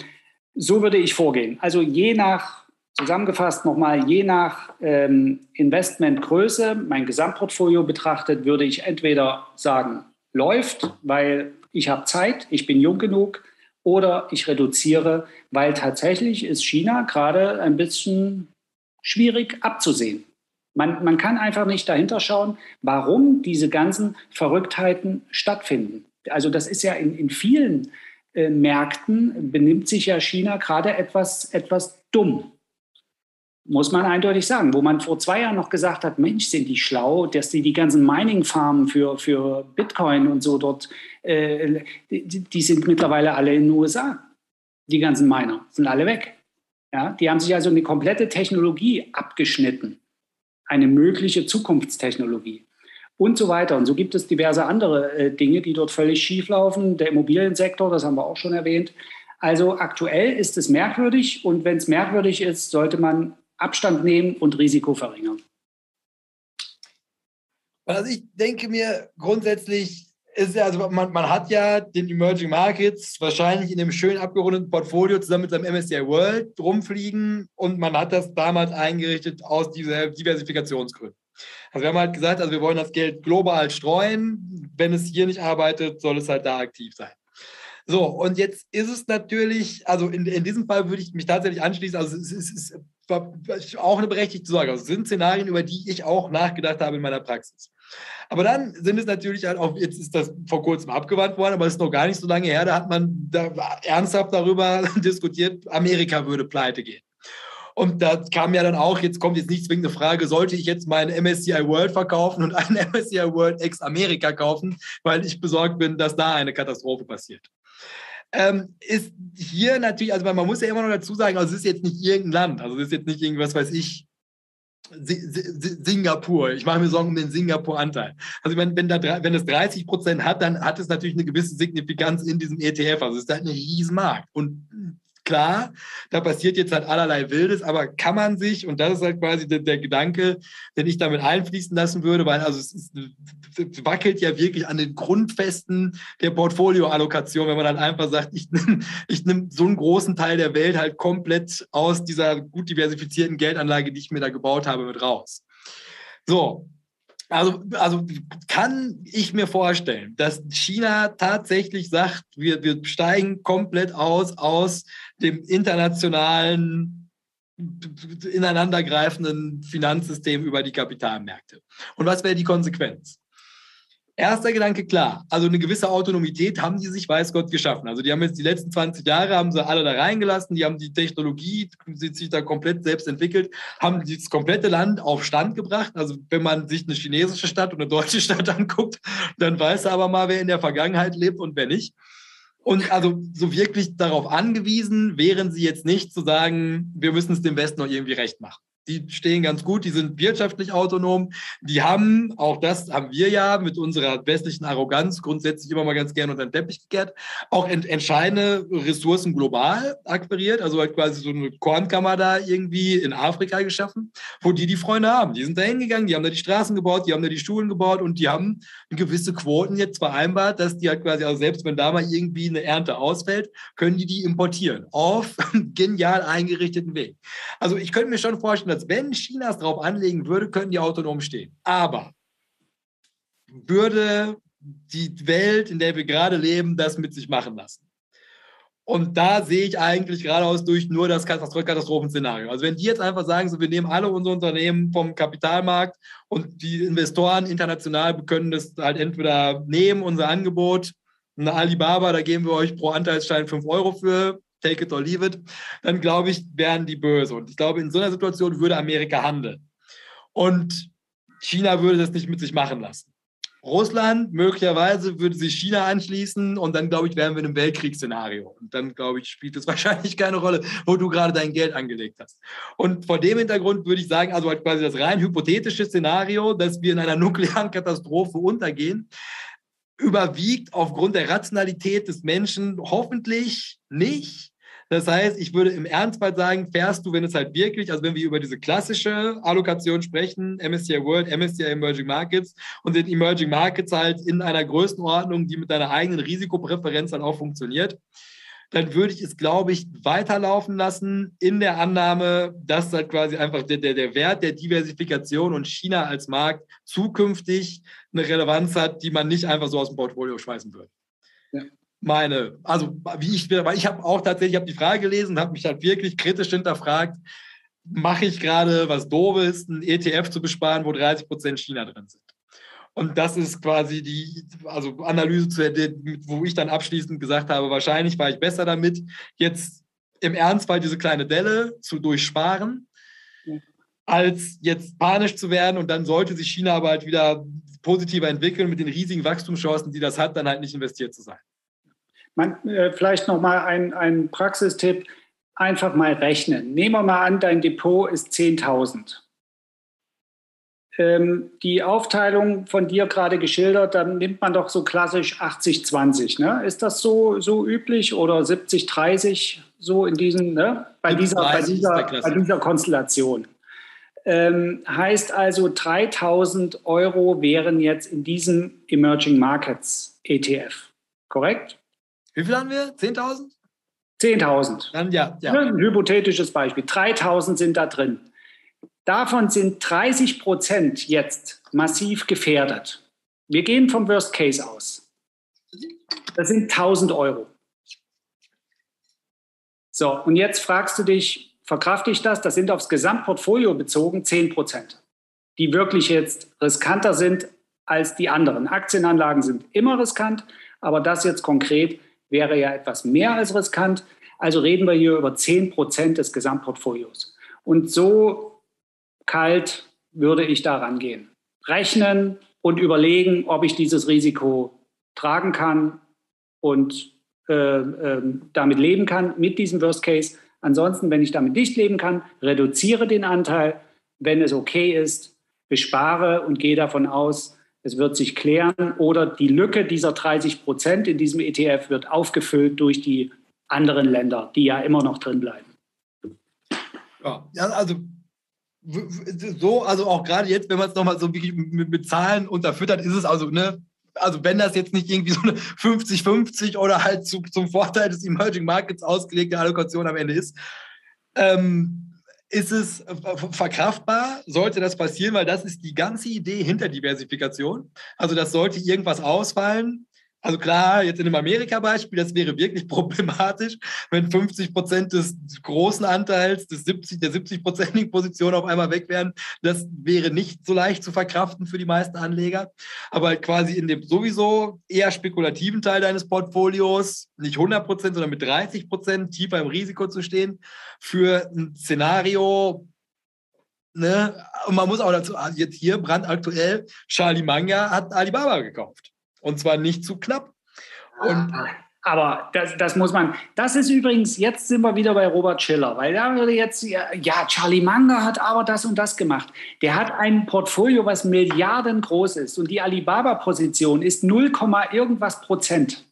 B: so würde ich vorgehen. Also je nach, zusammengefasst nochmal, je nach ähm, Investmentgröße, mein Gesamtportfolio betrachtet, würde ich entweder sagen, läuft, weil ich habe Zeit, ich bin jung genug, oder ich reduziere, weil tatsächlich ist China gerade ein bisschen schwierig abzusehen. Man, man kann einfach nicht dahinter schauen, warum diese ganzen Verrücktheiten stattfinden. Also das ist ja in, in vielen äh, Märkten, benimmt sich ja China gerade etwas, etwas dumm. Muss man eindeutig sagen. Wo man vor zwei Jahren noch gesagt hat, Mensch, sind die schlau, dass die die ganzen Mining-Farmen für, für Bitcoin und so dort, äh, die, die sind mittlerweile alle in den USA. Die ganzen Miner sind alle weg. Ja, die haben sich also eine komplette Technologie abgeschnitten eine mögliche Zukunftstechnologie und so weiter. Und so gibt es diverse andere äh, Dinge, die dort völlig schief laufen. Der Immobiliensektor, das haben wir auch schon erwähnt. Also aktuell ist es merkwürdig und wenn es merkwürdig ist, sollte man Abstand nehmen und Risiko verringern.
A: Also ich denke mir grundsätzlich, ist ja, also man, man hat ja den Emerging Markets wahrscheinlich in einem schön abgerundeten Portfolio zusammen mit seinem MSCI World rumfliegen und man hat das damals eingerichtet aus dieser Diversifikationsgründen. Also wir haben halt gesagt, also wir wollen das Geld global streuen. Wenn es hier nicht arbeitet, soll es halt da aktiv sein. So, und jetzt ist es natürlich, also in, in diesem Fall würde ich mich tatsächlich anschließen, also es ist, es ist auch eine berechtigte Sorge. Also es sind Szenarien, über die ich auch nachgedacht habe in meiner Praxis. Aber dann sind es natürlich halt auch, jetzt ist das vor kurzem abgewandt worden, aber es ist noch gar nicht so lange her, da hat man da ernsthaft darüber diskutiert, Amerika würde pleite gehen. Und da kam ja dann auch, jetzt kommt jetzt nicht zwingende Frage, sollte ich jetzt meinen MSCI World verkaufen und einen MSCI World ex Amerika kaufen, weil ich besorgt bin, dass da eine Katastrophe passiert. Ähm, ist hier natürlich, also man muss ja immer noch dazu sagen, also es ist jetzt nicht irgendein Land, also es ist jetzt nicht irgendwas, weiß ich, Singapur. Ich mache mir Sorgen um den Singapur-Anteil. Also wenn, wenn, da, wenn es 30 Prozent hat, dann hat es natürlich eine gewisse Signifikanz in diesem ETF. Also es ist halt ein Riesenmarkt. Und klar, da passiert jetzt halt allerlei Wildes, aber kann man sich, und das ist halt quasi der, der Gedanke, den ich damit einfließen lassen würde, weil also es, ist, es wackelt ja wirklich an den Grundfesten der Portfolioallokation, wenn man dann einfach sagt, ich nehme ich nehm so einen großen Teil der Welt halt komplett aus dieser gut diversifizierten Geldanlage, die ich mir da gebaut habe, mit raus. So, also, also kann ich mir vorstellen, dass China tatsächlich sagt, wir, wir steigen komplett aus aus dem internationalen ineinandergreifenden Finanzsystem über die Kapitalmärkte. Und was wäre die Konsequenz? Erster Gedanke, klar. Also eine gewisse Autonomität haben die sich, weiß Gott, geschaffen. Also die haben jetzt die letzten 20 Jahre, haben sie alle da reingelassen, die haben die Technologie, die sich da komplett selbst entwickelt, haben das komplette Land auf Stand gebracht. Also wenn man sich eine chinesische Stadt und eine deutsche Stadt anguckt, dann weiß er aber mal, wer in der Vergangenheit lebt und wer nicht. Und also so wirklich darauf angewiesen wären sie jetzt nicht zu sagen, wir müssen es dem Westen noch irgendwie recht machen. Die stehen ganz gut, die sind wirtschaftlich autonom, die haben, auch das haben wir ja mit unserer westlichen Arroganz grundsätzlich immer mal ganz gerne unter den Teppich gekehrt, auch ent entscheidende Ressourcen global akquiriert, also halt quasi so eine Kornkammer da irgendwie in Afrika geschaffen, wo die die Freunde haben. Die sind da hingegangen, die haben da die Straßen gebaut, die haben da die Schulen gebaut und die haben gewisse Quoten jetzt vereinbart, dass die halt quasi, also selbst wenn da mal irgendwie eine Ernte ausfällt, können die die importieren auf genial eingerichteten Weg. Also ich könnte mir schon vorstellen, dass wenn China es drauf anlegen würde, könnten die autonom stehen. Aber würde die Welt, in der wir gerade leben, das mit sich machen lassen? Und da sehe ich eigentlich geradeaus durch nur das Katastrophenszenario. Also wenn die jetzt einfach sagen, so, wir nehmen alle unsere Unternehmen vom Kapitalmarkt und die Investoren international können das halt entweder nehmen, unser Angebot, eine Alibaba, da geben wir euch pro Anteilsschein 5 Euro für, take it or leave it, dann glaube ich, wären die böse. Und ich glaube, in so einer Situation würde Amerika handeln. Und China würde das nicht mit sich machen lassen. Russland möglicherweise würde sich China anschließen und dann, glaube ich, wären wir in einem Weltkriegsszenario. Und dann, glaube ich, spielt es wahrscheinlich keine Rolle, wo du gerade dein Geld angelegt hast. Und vor dem Hintergrund würde ich sagen, also quasi das rein hypothetische Szenario, dass wir in einer nuklearen Katastrophe untergehen, überwiegt aufgrund der Rationalität des Menschen hoffentlich nicht. Das heißt, ich würde im Ernstfall sagen, fährst du, wenn es halt wirklich, also wenn wir über diese klassische Allokation sprechen, MSCI World, MSCI Emerging Markets und den Emerging Markets halt in einer Größenordnung, die mit deiner eigenen Risikopräferenz dann auch funktioniert, dann würde ich es, glaube ich, weiterlaufen lassen in der Annahme, dass halt quasi einfach der, der, der Wert der Diversifikation und China als Markt zukünftig eine Relevanz hat, die man nicht einfach so aus dem Portfolio schmeißen würde. Ja meine, also wie ich, weil ich habe auch tatsächlich, ich habe die Frage gelesen und habe mich halt wirklich kritisch hinterfragt, mache ich gerade was Doofes, ein ETF zu besparen, wo 30 Prozent China drin sind. Und das ist quasi die also Analyse, wo ich dann abschließend gesagt habe, wahrscheinlich war ich besser damit, jetzt im Ernstfall diese kleine Delle zu durchsparen, als jetzt panisch zu werden und dann sollte sich China aber halt wieder positiver entwickeln mit den riesigen Wachstumschancen, die das hat, dann halt nicht investiert zu sein.
B: Man, äh, vielleicht noch mal ein, ein Praxistipp, einfach mal rechnen. Nehmen wir mal an, dein Depot ist 10.000. Ähm, die Aufteilung von dir gerade geschildert, dann nimmt man doch so klassisch 80-20. Ne? Ist das so, so üblich oder 70-30 so in diesen, ne? bei, dieser, bei, dieser, bei dieser Konstellation? Ähm, heißt also, 3000 Euro wären jetzt in diesem Emerging Markets ETF, korrekt?
A: Wie viel haben wir? 10.000?
B: 10.000.
A: Dann ja, ja.
B: Ein hypothetisches Beispiel. 3.000 sind da drin. Davon sind 30 Prozent jetzt massiv gefährdet. Wir gehen vom Worst Case aus. Das sind 1000 Euro. So, und jetzt fragst du dich, verkrafte ich das? Das sind aufs Gesamtportfolio bezogen 10 Prozent, die wirklich jetzt riskanter sind als die anderen. Aktienanlagen sind immer riskant, aber das jetzt konkret wäre ja etwas mehr als riskant. Also reden wir hier über 10 Prozent des Gesamtportfolios. Und so kalt würde ich da rangehen. Rechnen und überlegen, ob ich dieses Risiko tragen kann und äh, äh, damit leben kann, mit diesem Worst Case. Ansonsten, wenn ich damit nicht leben kann, reduziere den Anteil. Wenn es okay ist, bespare und gehe davon aus, es wird sich klären oder die Lücke dieser 30 Prozent in diesem ETF wird aufgefüllt durch die anderen Länder, die ja immer noch drin bleiben.
A: Ja, also so, also auch gerade jetzt, wenn man es nochmal so wirklich mit, mit, Zahlen unterfüttert, ist es also, ne, also wenn das jetzt nicht irgendwie so eine 50-50 oder halt zu, zum Vorteil des Emerging Markets ausgelegte Allokation am Ende ist, ähm, ist es verkraftbar, sollte das passieren, weil das ist die ganze Idee hinter Diversifikation. Also das sollte irgendwas ausfallen, also klar, jetzt in einem Amerika-Beispiel, das wäre wirklich problematisch, wenn 50 Prozent des großen Anteils des 70, der 70-prozentigen Position auf einmal weg wären. Das wäre nicht so leicht zu verkraften für die meisten Anleger. Aber quasi in dem sowieso eher spekulativen Teil deines Portfolios, nicht 100 Prozent, sondern mit 30 Prozent tiefer im Risiko zu stehen, für ein Szenario, Ne? Und man muss auch dazu, jetzt hier brandaktuell, Charlie Manga hat Alibaba gekauft. Und zwar nicht zu knapp.
B: Und Aber das, das muss man, das ist übrigens, jetzt sind wir wieder bei Robert Schiller, weil da würde jetzt, ja, Charlie Munger hat aber das und das gemacht. Der hat ein Portfolio, was Milliarden groß ist und die Alibaba-Position ist 0, irgendwas Prozent.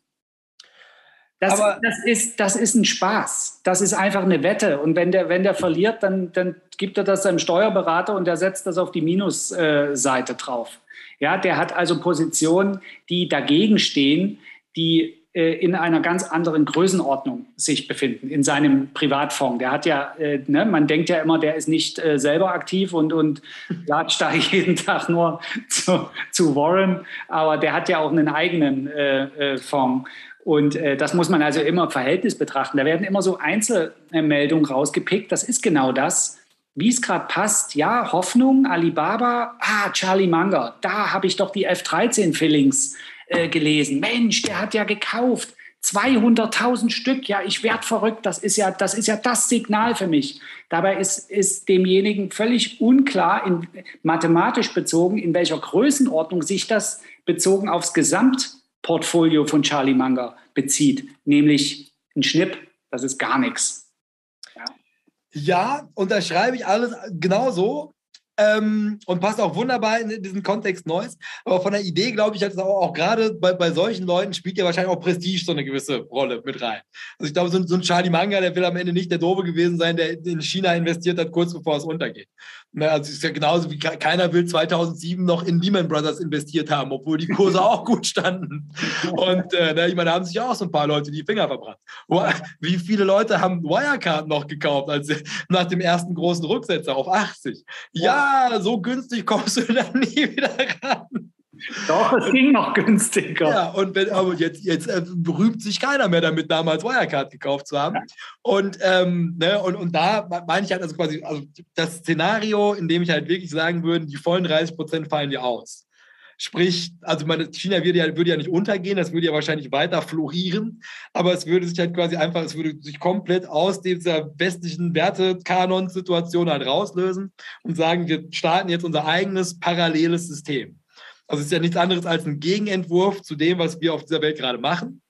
B: Das, das, ist, das ist ein Spaß. Das ist einfach eine Wette. Und wenn der, wenn der verliert, dann, dann gibt er das seinem Steuerberater und der setzt das auf die Minusseite drauf. Ja, der hat also Positionen, die dagegen stehen, die äh, in einer ganz anderen Größenordnung sich befinden, in seinem Privatfonds. Der hat ja, äh, ne, man denkt ja immer, der ist nicht äh, selber aktiv und, und latscht da jeden Tag nur zu, zu Warren, aber der hat ja auch einen eigenen äh, äh Fonds. Und äh, das muss man also immer im Verhältnis betrachten. Da werden immer so Einzelmeldungen rausgepickt. Das ist genau das, wie es gerade passt. Ja, Hoffnung, Alibaba, ah, Charlie Munger, da habe ich doch die F13-Fillings äh, gelesen. Mensch, der hat ja gekauft. 200.000 Stück, ja, ich werde verrückt, das ist ja, das ist ja das Signal für mich. Dabei ist, ist demjenigen völlig unklar, in, mathematisch bezogen, in welcher Größenordnung sich das bezogen aufs Gesamt Portfolio von Charlie Munger bezieht, nämlich ein Schnipp, das ist gar nichts.
A: Ja, und da schreibe ich alles genauso. Ähm, und passt auch wunderbar in diesen Kontext Neues. Aber von der Idee, glaube ich, hat es auch, auch gerade bei, bei solchen Leuten spielt ja wahrscheinlich auch Prestige so eine gewisse Rolle mit rein. Also ich glaube, so, so, ein Charlie Manga, der will am Ende nicht der Doofe gewesen sein, der in China investiert hat, kurz bevor es untergeht. Ne, also es ist ja genauso wie keiner will 2007 noch in Lehman Brothers investiert haben, obwohl die Kurse auch gut standen. Und äh, ne, ich meine, da haben sich auch so ein paar Leute die Finger verbrannt. Wie viele Leute haben Wirecard noch gekauft, als nach dem ersten großen Rücksetzer auf 80? Ja, so günstig kommst du da nie wieder ran.
B: Doch, es ging noch günstiger.
A: Ja, und wenn, aber jetzt, jetzt äh, berühmt sich keiner mehr damit, damals Wirecard gekauft zu haben. Ja. Und, ähm, ne, und, und da meine ich halt also quasi, also das Szenario, in dem ich halt wirklich sagen würde, die vollen 30 Prozent fallen dir aus. Sprich, also meine, China würde ja, würde ja nicht untergehen, das würde ja wahrscheinlich weiter florieren, aber es würde sich halt quasi einfach, es würde sich komplett aus dieser westlichen Wertekanon-Situation halt rauslösen und sagen, wir starten jetzt unser eigenes paralleles System. Also es ist ja nichts anderes als ein Gegenentwurf zu dem, was wir auf dieser Welt gerade machen.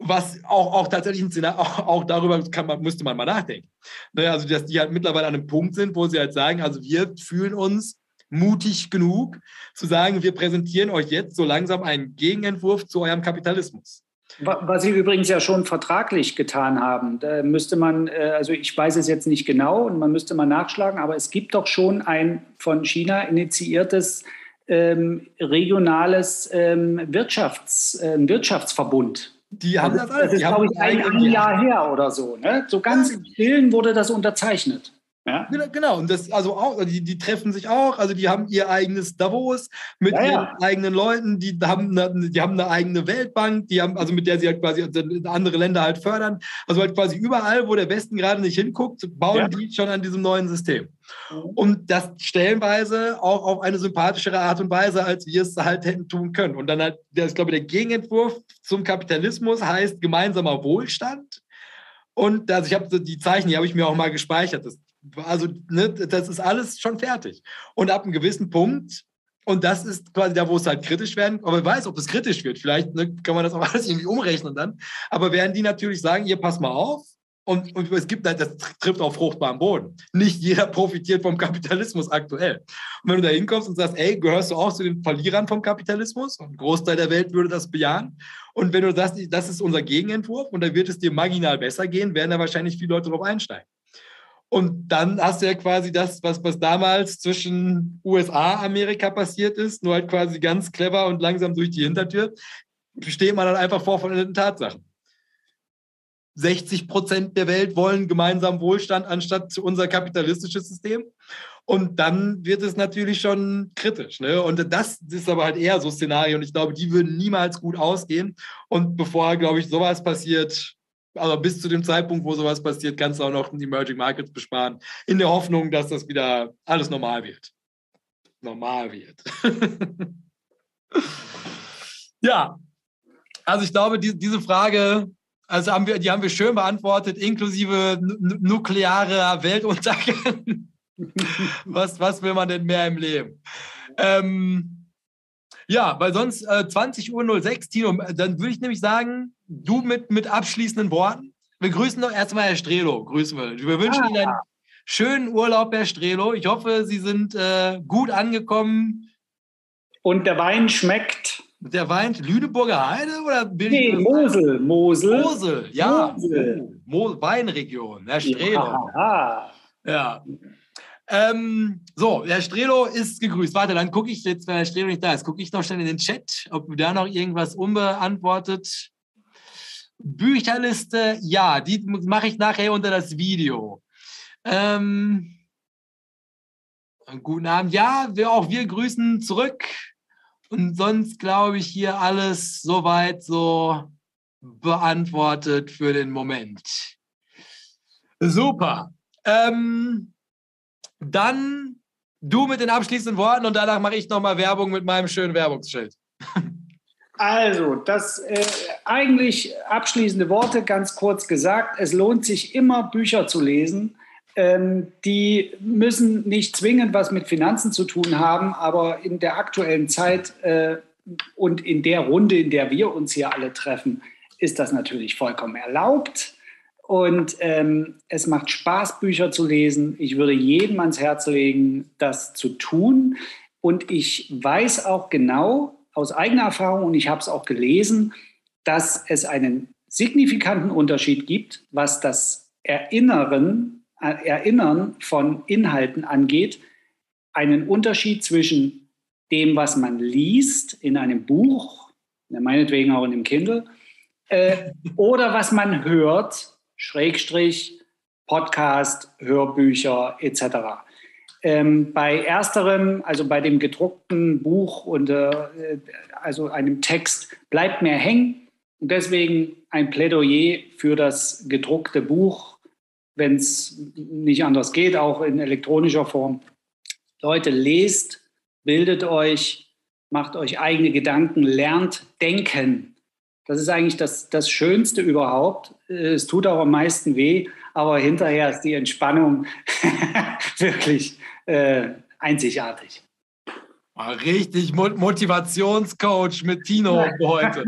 A: Was auch, auch tatsächlich ein Szenario, auch, auch darüber kann man, müsste man mal nachdenken. Ne, also, dass die halt mittlerweile an einem Punkt sind, wo sie halt sagen, also wir fühlen uns mutig genug zu sagen, wir präsentieren euch jetzt so langsam einen Gegenentwurf zu eurem Kapitalismus.
B: Was Sie übrigens ja schon vertraglich getan haben, da müsste man, äh, also ich weiß es jetzt nicht genau und man müsste mal nachschlagen, aber es gibt doch schon ein von China initiiertes ähm, regionales ähm, Wirtschafts, äh, Wirtschaftsverbund.
A: Die haben das
B: alles. Das ist, glaube ich, ein, ein Jahr her oder so. Ne? So ganz im Stillen wurde das unterzeichnet.
A: Ja? Genau, genau, und das, also auch, die, die treffen sich auch, also die haben ihr eigenes Davos mit ja, ihren ja. eigenen Leuten, die haben, eine, die haben eine eigene Weltbank, die haben, also mit der sie halt quasi andere Länder halt fördern. Also halt quasi überall, wo der Westen gerade nicht hinguckt, bauen die schon an diesem neuen System. Mhm. Und das stellenweise auch auf eine sympathischere Art und Weise, als wir es halt hätten tun können. Und dann halt, das, ich glaube, der Gegenentwurf zum Kapitalismus heißt gemeinsamer Wohlstand. Und also ich habe die Zeichen, die habe ich mir auch mal gespeichert. Das also, ne, das ist alles schon fertig. Und ab einem gewissen Punkt, und das ist quasi da, wo es halt kritisch werden, aber wer weiß, ob es kritisch wird. Vielleicht ne, kann man das auch alles irgendwie umrechnen dann. Aber werden die natürlich sagen, ihr pass mal auf, und, und, es gibt halt, das trifft auf fruchtbaren Boden. Nicht jeder profitiert vom Kapitalismus aktuell. Und wenn du da hinkommst und sagst, ey, gehörst du auch zu den Verlierern vom Kapitalismus? Und ein Großteil der Welt würde das bejahen. Und wenn du sagst, das ist unser Gegenentwurf und da wird es dir marginal besser gehen, werden da wahrscheinlich viele Leute drauf einsteigen. Und dann hast du ja quasi das, was, was damals zwischen USA, Amerika passiert ist, nur halt quasi ganz clever und langsam durch die Hintertür, steht man dann einfach vor von den Tatsachen. 60 Prozent der Welt wollen gemeinsam Wohlstand anstatt unser kapitalistisches System. Und dann wird es natürlich schon kritisch. Ne? Und das ist aber halt eher so Szenario. Und ich glaube, die würden niemals gut ausgehen. Und bevor, glaube ich, sowas passiert, aber bis zu dem Zeitpunkt, wo sowas passiert, kannst du auch noch die Emerging Markets besparen, in der Hoffnung, dass das wieder alles normal wird. Normal wird. ja, also ich glaube, die, diese Frage, also haben wir, die haben wir schön beantwortet, inklusive nuklearer Weltuntergang. was, was will man denn mehr im Leben? Ähm, Ja, weil sonst äh, 20.06 Uhr, Tino, dann würde ich nämlich sagen, du mit, mit abschließenden Worten. Wir grüßen doch erstmal Herr Strelo. Grüßen wir. Wir wünschen ah. Ihnen einen schönen Urlaub, Herr Strelo. Ich hoffe, Sie sind äh, gut angekommen.
B: Und der Wein schmeckt.
A: Der Wein Lüneburger Heide oder
B: Nee, Mosel. Mosel.
A: Mosel, ja. Mosel. Mo Weinregion, Herr Strelo. Ja. ja. Ähm, so, Herr Strelo ist gegrüßt. Warte, dann gucke ich jetzt, wenn Herr Strelo nicht da ist, gucke ich noch schnell in den Chat, ob da noch irgendwas unbeantwortet. Bücherliste, ja, die mache ich nachher unter das Video. Ähm, guten Abend. Ja, wir, auch wir grüßen zurück. Und sonst glaube ich hier alles soweit so beantwortet für den Moment. Super. Ähm, dann du mit den abschließenden Worten und danach mache ich nochmal Werbung mit meinem schönen Werbungsschild.
B: Also, das äh, eigentlich abschließende Worte, ganz kurz gesagt. Es lohnt sich immer, Bücher zu lesen. Ähm, die müssen nicht zwingend was mit Finanzen zu tun haben, aber in der aktuellen Zeit äh, und in der Runde, in der wir uns hier alle treffen, ist das natürlich vollkommen erlaubt. Und ähm, es macht Spaß, Bücher zu lesen. Ich würde jedem ans Herz legen, das zu tun. Und ich weiß auch genau aus eigener Erfahrung, und ich habe es auch gelesen, dass es einen signifikanten Unterschied gibt, was das Erinnern, äh, Erinnern von Inhalten angeht. Einen Unterschied zwischen dem, was man liest in einem Buch, meinetwegen auch in dem Kindle, äh, oder was man hört Schrägstrich, Podcast, Hörbücher etc. Ähm, bei ersterem, also bei dem gedruckten Buch und äh, also einem Text, bleibt mehr hängen. Und deswegen ein Plädoyer für das gedruckte Buch, wenn es nicht anders geht, auch in elektronischer Form. Leute, lest, bildet euch, macht euch eigene Gedanken, lernt denken. Das ist eigentlich das, das Schönste überhaupt. Es tut auch am meisten weh, aber hinterher ist die Entspannung wirklich äh, einzigartig.
A: Richtig Motivationscoach mit Tino heute.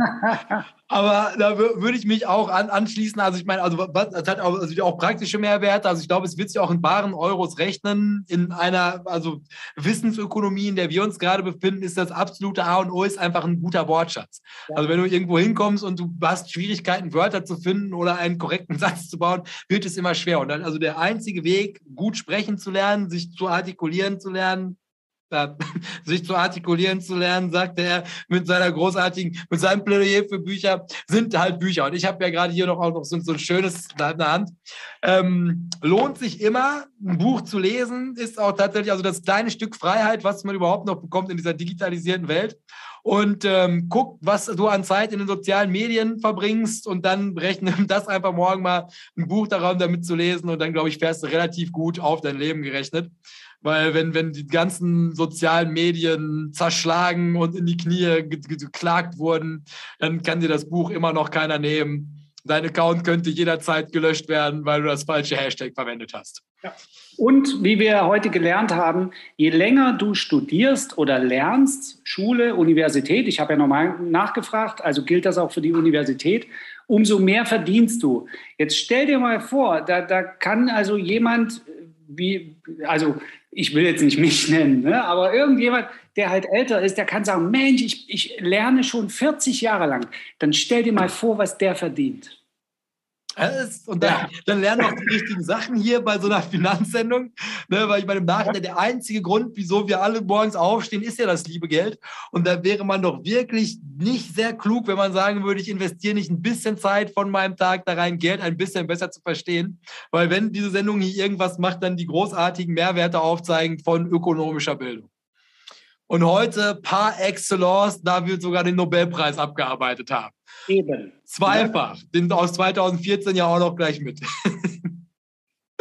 A: Aber da würde ich mich auch an, anschließen. Also ich meine, also das hat auch, also auch praktische Mehrwerte. Also ich glaube, es wird sich auch in baren Euros rechnen. In einer also Wissensökonomie, in der wir uns gerade befinden, ist das absolute A und O ist einfach ein guter Wortschatz. Ja. Also wenn du irgendwo hinkommst und du hast Schwierigkeiten, Wörter zu finden oder einen korrekten Satz zu bauen, wird es immer schwer. Und dann also der einzige Weg, gut sprechen zu lernen, sich zu artikulieren zu lernen, sich zu artikulieren zu lernen, sagte er mit seiner großartigen, mit seinem Plädoyer für Bücher, sind halt Bücher. Und ich habe ja gerade hier noch auch noch so, so ein schönes in der Hand. Ähm, lohnt sich immer, ein Buch zu lesen, ist auch tatsächlich also das kleine Stück Freiheit, was man überhaupt noch bekommt in dieser digitalisierten Welt. Und ähm, guck, was du an Zeit in den sozialen Medien verbringst und dann rechne das einfach morgen mal ein Buch daran damit zu lesen und dann, glaube ich, fährst du relativ gut auf dein Leben gerechnet. Weil wenn, wenn die ganzen sozialen Medien zerschlagen und in die Knie geklagt wurden, dann kann dir das Buch immer noch keiner nehmen. Dein Account könnte jederzeit gelöscht werden, weil du das falsche Hashtag verwendet hast.
B: Ja. Und wie wir heute gelernt haben, je länger du studierst oder lernst, Schule, Universität, ich habe ja nochmal nachgefragt, also gilt das auch für die Universität, umso mehr verdienst du. Jetzt stell dir mal vor, da, da kann also jemand, wie, also ich will jetzt nicht mich nennen, ne? aber irgendjemand, der halt älter ist, der kann sagen, Mensch, ich, ich lerne schon 40 Jahre lang. Dann stell dir mal vor, was der verdient.
A: Und dann, dann lernen wir auch die richtigen Sachen hier bei so einer Finanzsendung. Ne, weil ich meine, im Nachhinein der einzige Grund, wieso wir alle morgens aufstehen, ist ja das liebe Geld. Und da wäre man doch wirklich nicht sehr klug, wenn man sagen würde, ich investiere nicht ein bisschen Zeit von meinem Tag da rein, Geld ein bisschen besser zu verstehen. Weil wenn diese Sendung hier irgendwas macht, dann die großartigen Mehrwerte aufzeigen von ökonomischer Bildung. Und heute par excellence, da wir sogar den Nobelpreis abgearbeitet haben. Eben. Zweifach. Den aus 2014 ja auch noch gleich mit.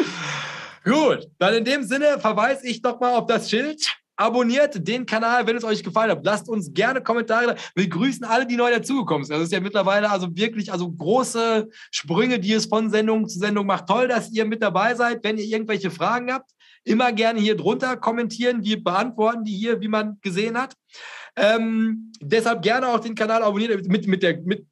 A: Gut, dann in dem Sinne verweise ich doch mal auf das Schild. Abonniert den Kanal, wenn es euch gefallen hat. Lasst uns gerne Kommentare. Wir grüßen alle, die neu dazugekommen sind. Das ist ja mittlerweile also wirklich also große Sprünge, die es von Sendung zu Sendung macht. Toll, dass ihr mit dabei seid. Wenn ihr irgendwelche Fragen habt, immer gerne hier drunter kommentieren. Wir beantworten die hier, wie man gesehen hat. Ähm, deshalb gerne auch den Kanal abonnieren mit, mit der mit,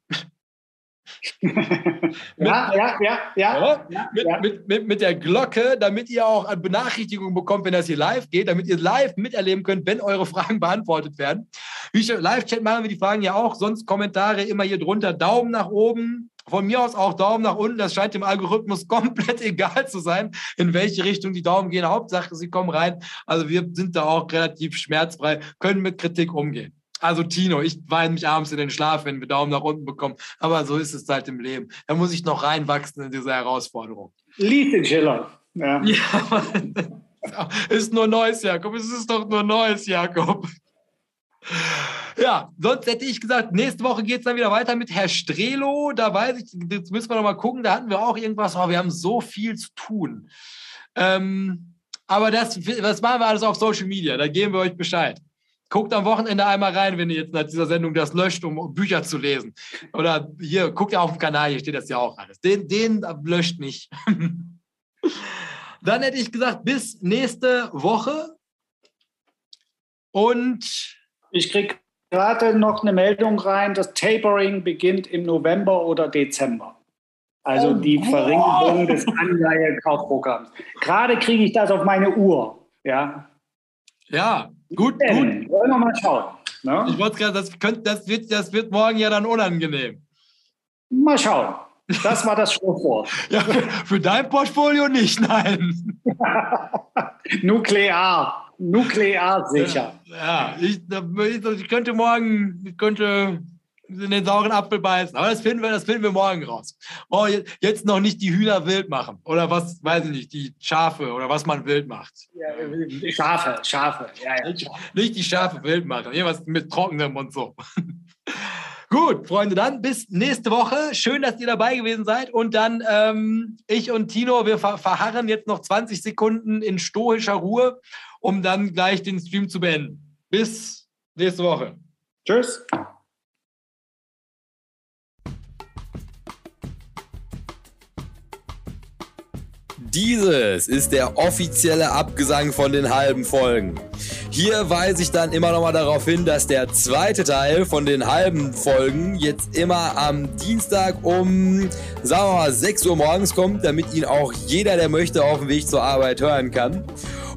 B: ja, ja, ja, ja,
A: ja, mit, ja. Mit, mit, mit, der Glocke, damit ihr auch Benachrichtigungen bekommt, wenn das hier live geht, damit ihr live miterleben könnt, wenn eure Fragen beantwortet werden. Live-Chat machen wir die Fragen ja auch, sonst Kommentare immer hier drunter. Daumen nach oben, von mir aus auch Daumen nach unten. Das scheint dem Algorithmus komplett egal zu sein, in welche Richtung die Daumen gehen. Hauptsache, sie kommen rein. Also wir sind da auch relativ schmerzfrei, können mit Kritik umgehen. Also Tino, ich weine mich abends in den Schlaf, wenn wir Daumen nach unten bekommen. Aber so ist es halt im Leben. Da muss ich noch reinwachsen in diese Herausforderung.
B: Lied Schiller. Ja.
A: ja, ist nur Neues, Jakob. Es ist doch nur Neues, Jakob. Ja, sonst hätte ich gesagt, nächste Woche geht es dann wieder weiter mit Herr Strelo. Da weiß ich, jetzt müssen wir noch mal gucken, da hatten wir auch irgendwas, oh, wir haben so viel zu tun. Ähm, aber das, das machen wir alles auf Social Media, da geben wir euch Bescheid. Guckt am Wochenende einmal rein, wenn ihr jetzt nach dieser Sendung das löscht, um Bücher zu lesen. Oder hier, guckt ja auf dem Kanal, hier steht das ja auch alles. Den, den löscht nicht. Dann hätte ich gesagt, bis nächste Woche. Und
B: ich kriege gerade noch eine Meldung rein, das Tapering beginnt im November oder Dezember. Also oh, die Verringerung oh. des Anleihekaufprogramms. Gerade kriege ich das auf meine Uhr. Ja,
A: ja gut, Denn, gut.
B: Wollen wir mal schauen. Ne?
A: Ich wollte gerade, das, das, wird, das wird morgen ja dann unangenehm.
B: Mal schauen. Das war das Schlusswort.
A: ja, für, für, dein Portfolio nicht, nein.
B: Nuklear. Nuklear sicher.
A: Ja, ja ich, ich, könnte morgen, ich könnte in den sauren Apfel beißen. Aber das finden wir, das finden wir morgen raus. Oh, jetzt noch nicht die Hühner wild machen. Oder was, weiß ich nicht, die Schafe oder was man wild macht.
B: Ja, Schafe, Schafe. Ja, ja.
A: Nicht, die Schafe wild machen. Irgendwas mit trockenem und so. Gut, Freunde, dann bis nächste Woche. Schön, dass ihr dabei gewesen seid. Und dann ähm, ich und Tino, wir verharren jetzt noch 20 Sekunden in stoischer Ruhe um dann gleich den Stream zu beenden. Bis nächste Woche.
B: Tschüss.
A: Dieses ist der offizielle Abgesang von den halben Folgen. Hier weise ich dann immer noch mal darauf hin, dass der zweite Teil von den halben Folgen jetzt immer am Dienstag um, sagen wir mal, 6 Uhr morgens kommt, damit ihn auch jeder, der möchte, auf dem Weg zur Arbeit hören kann.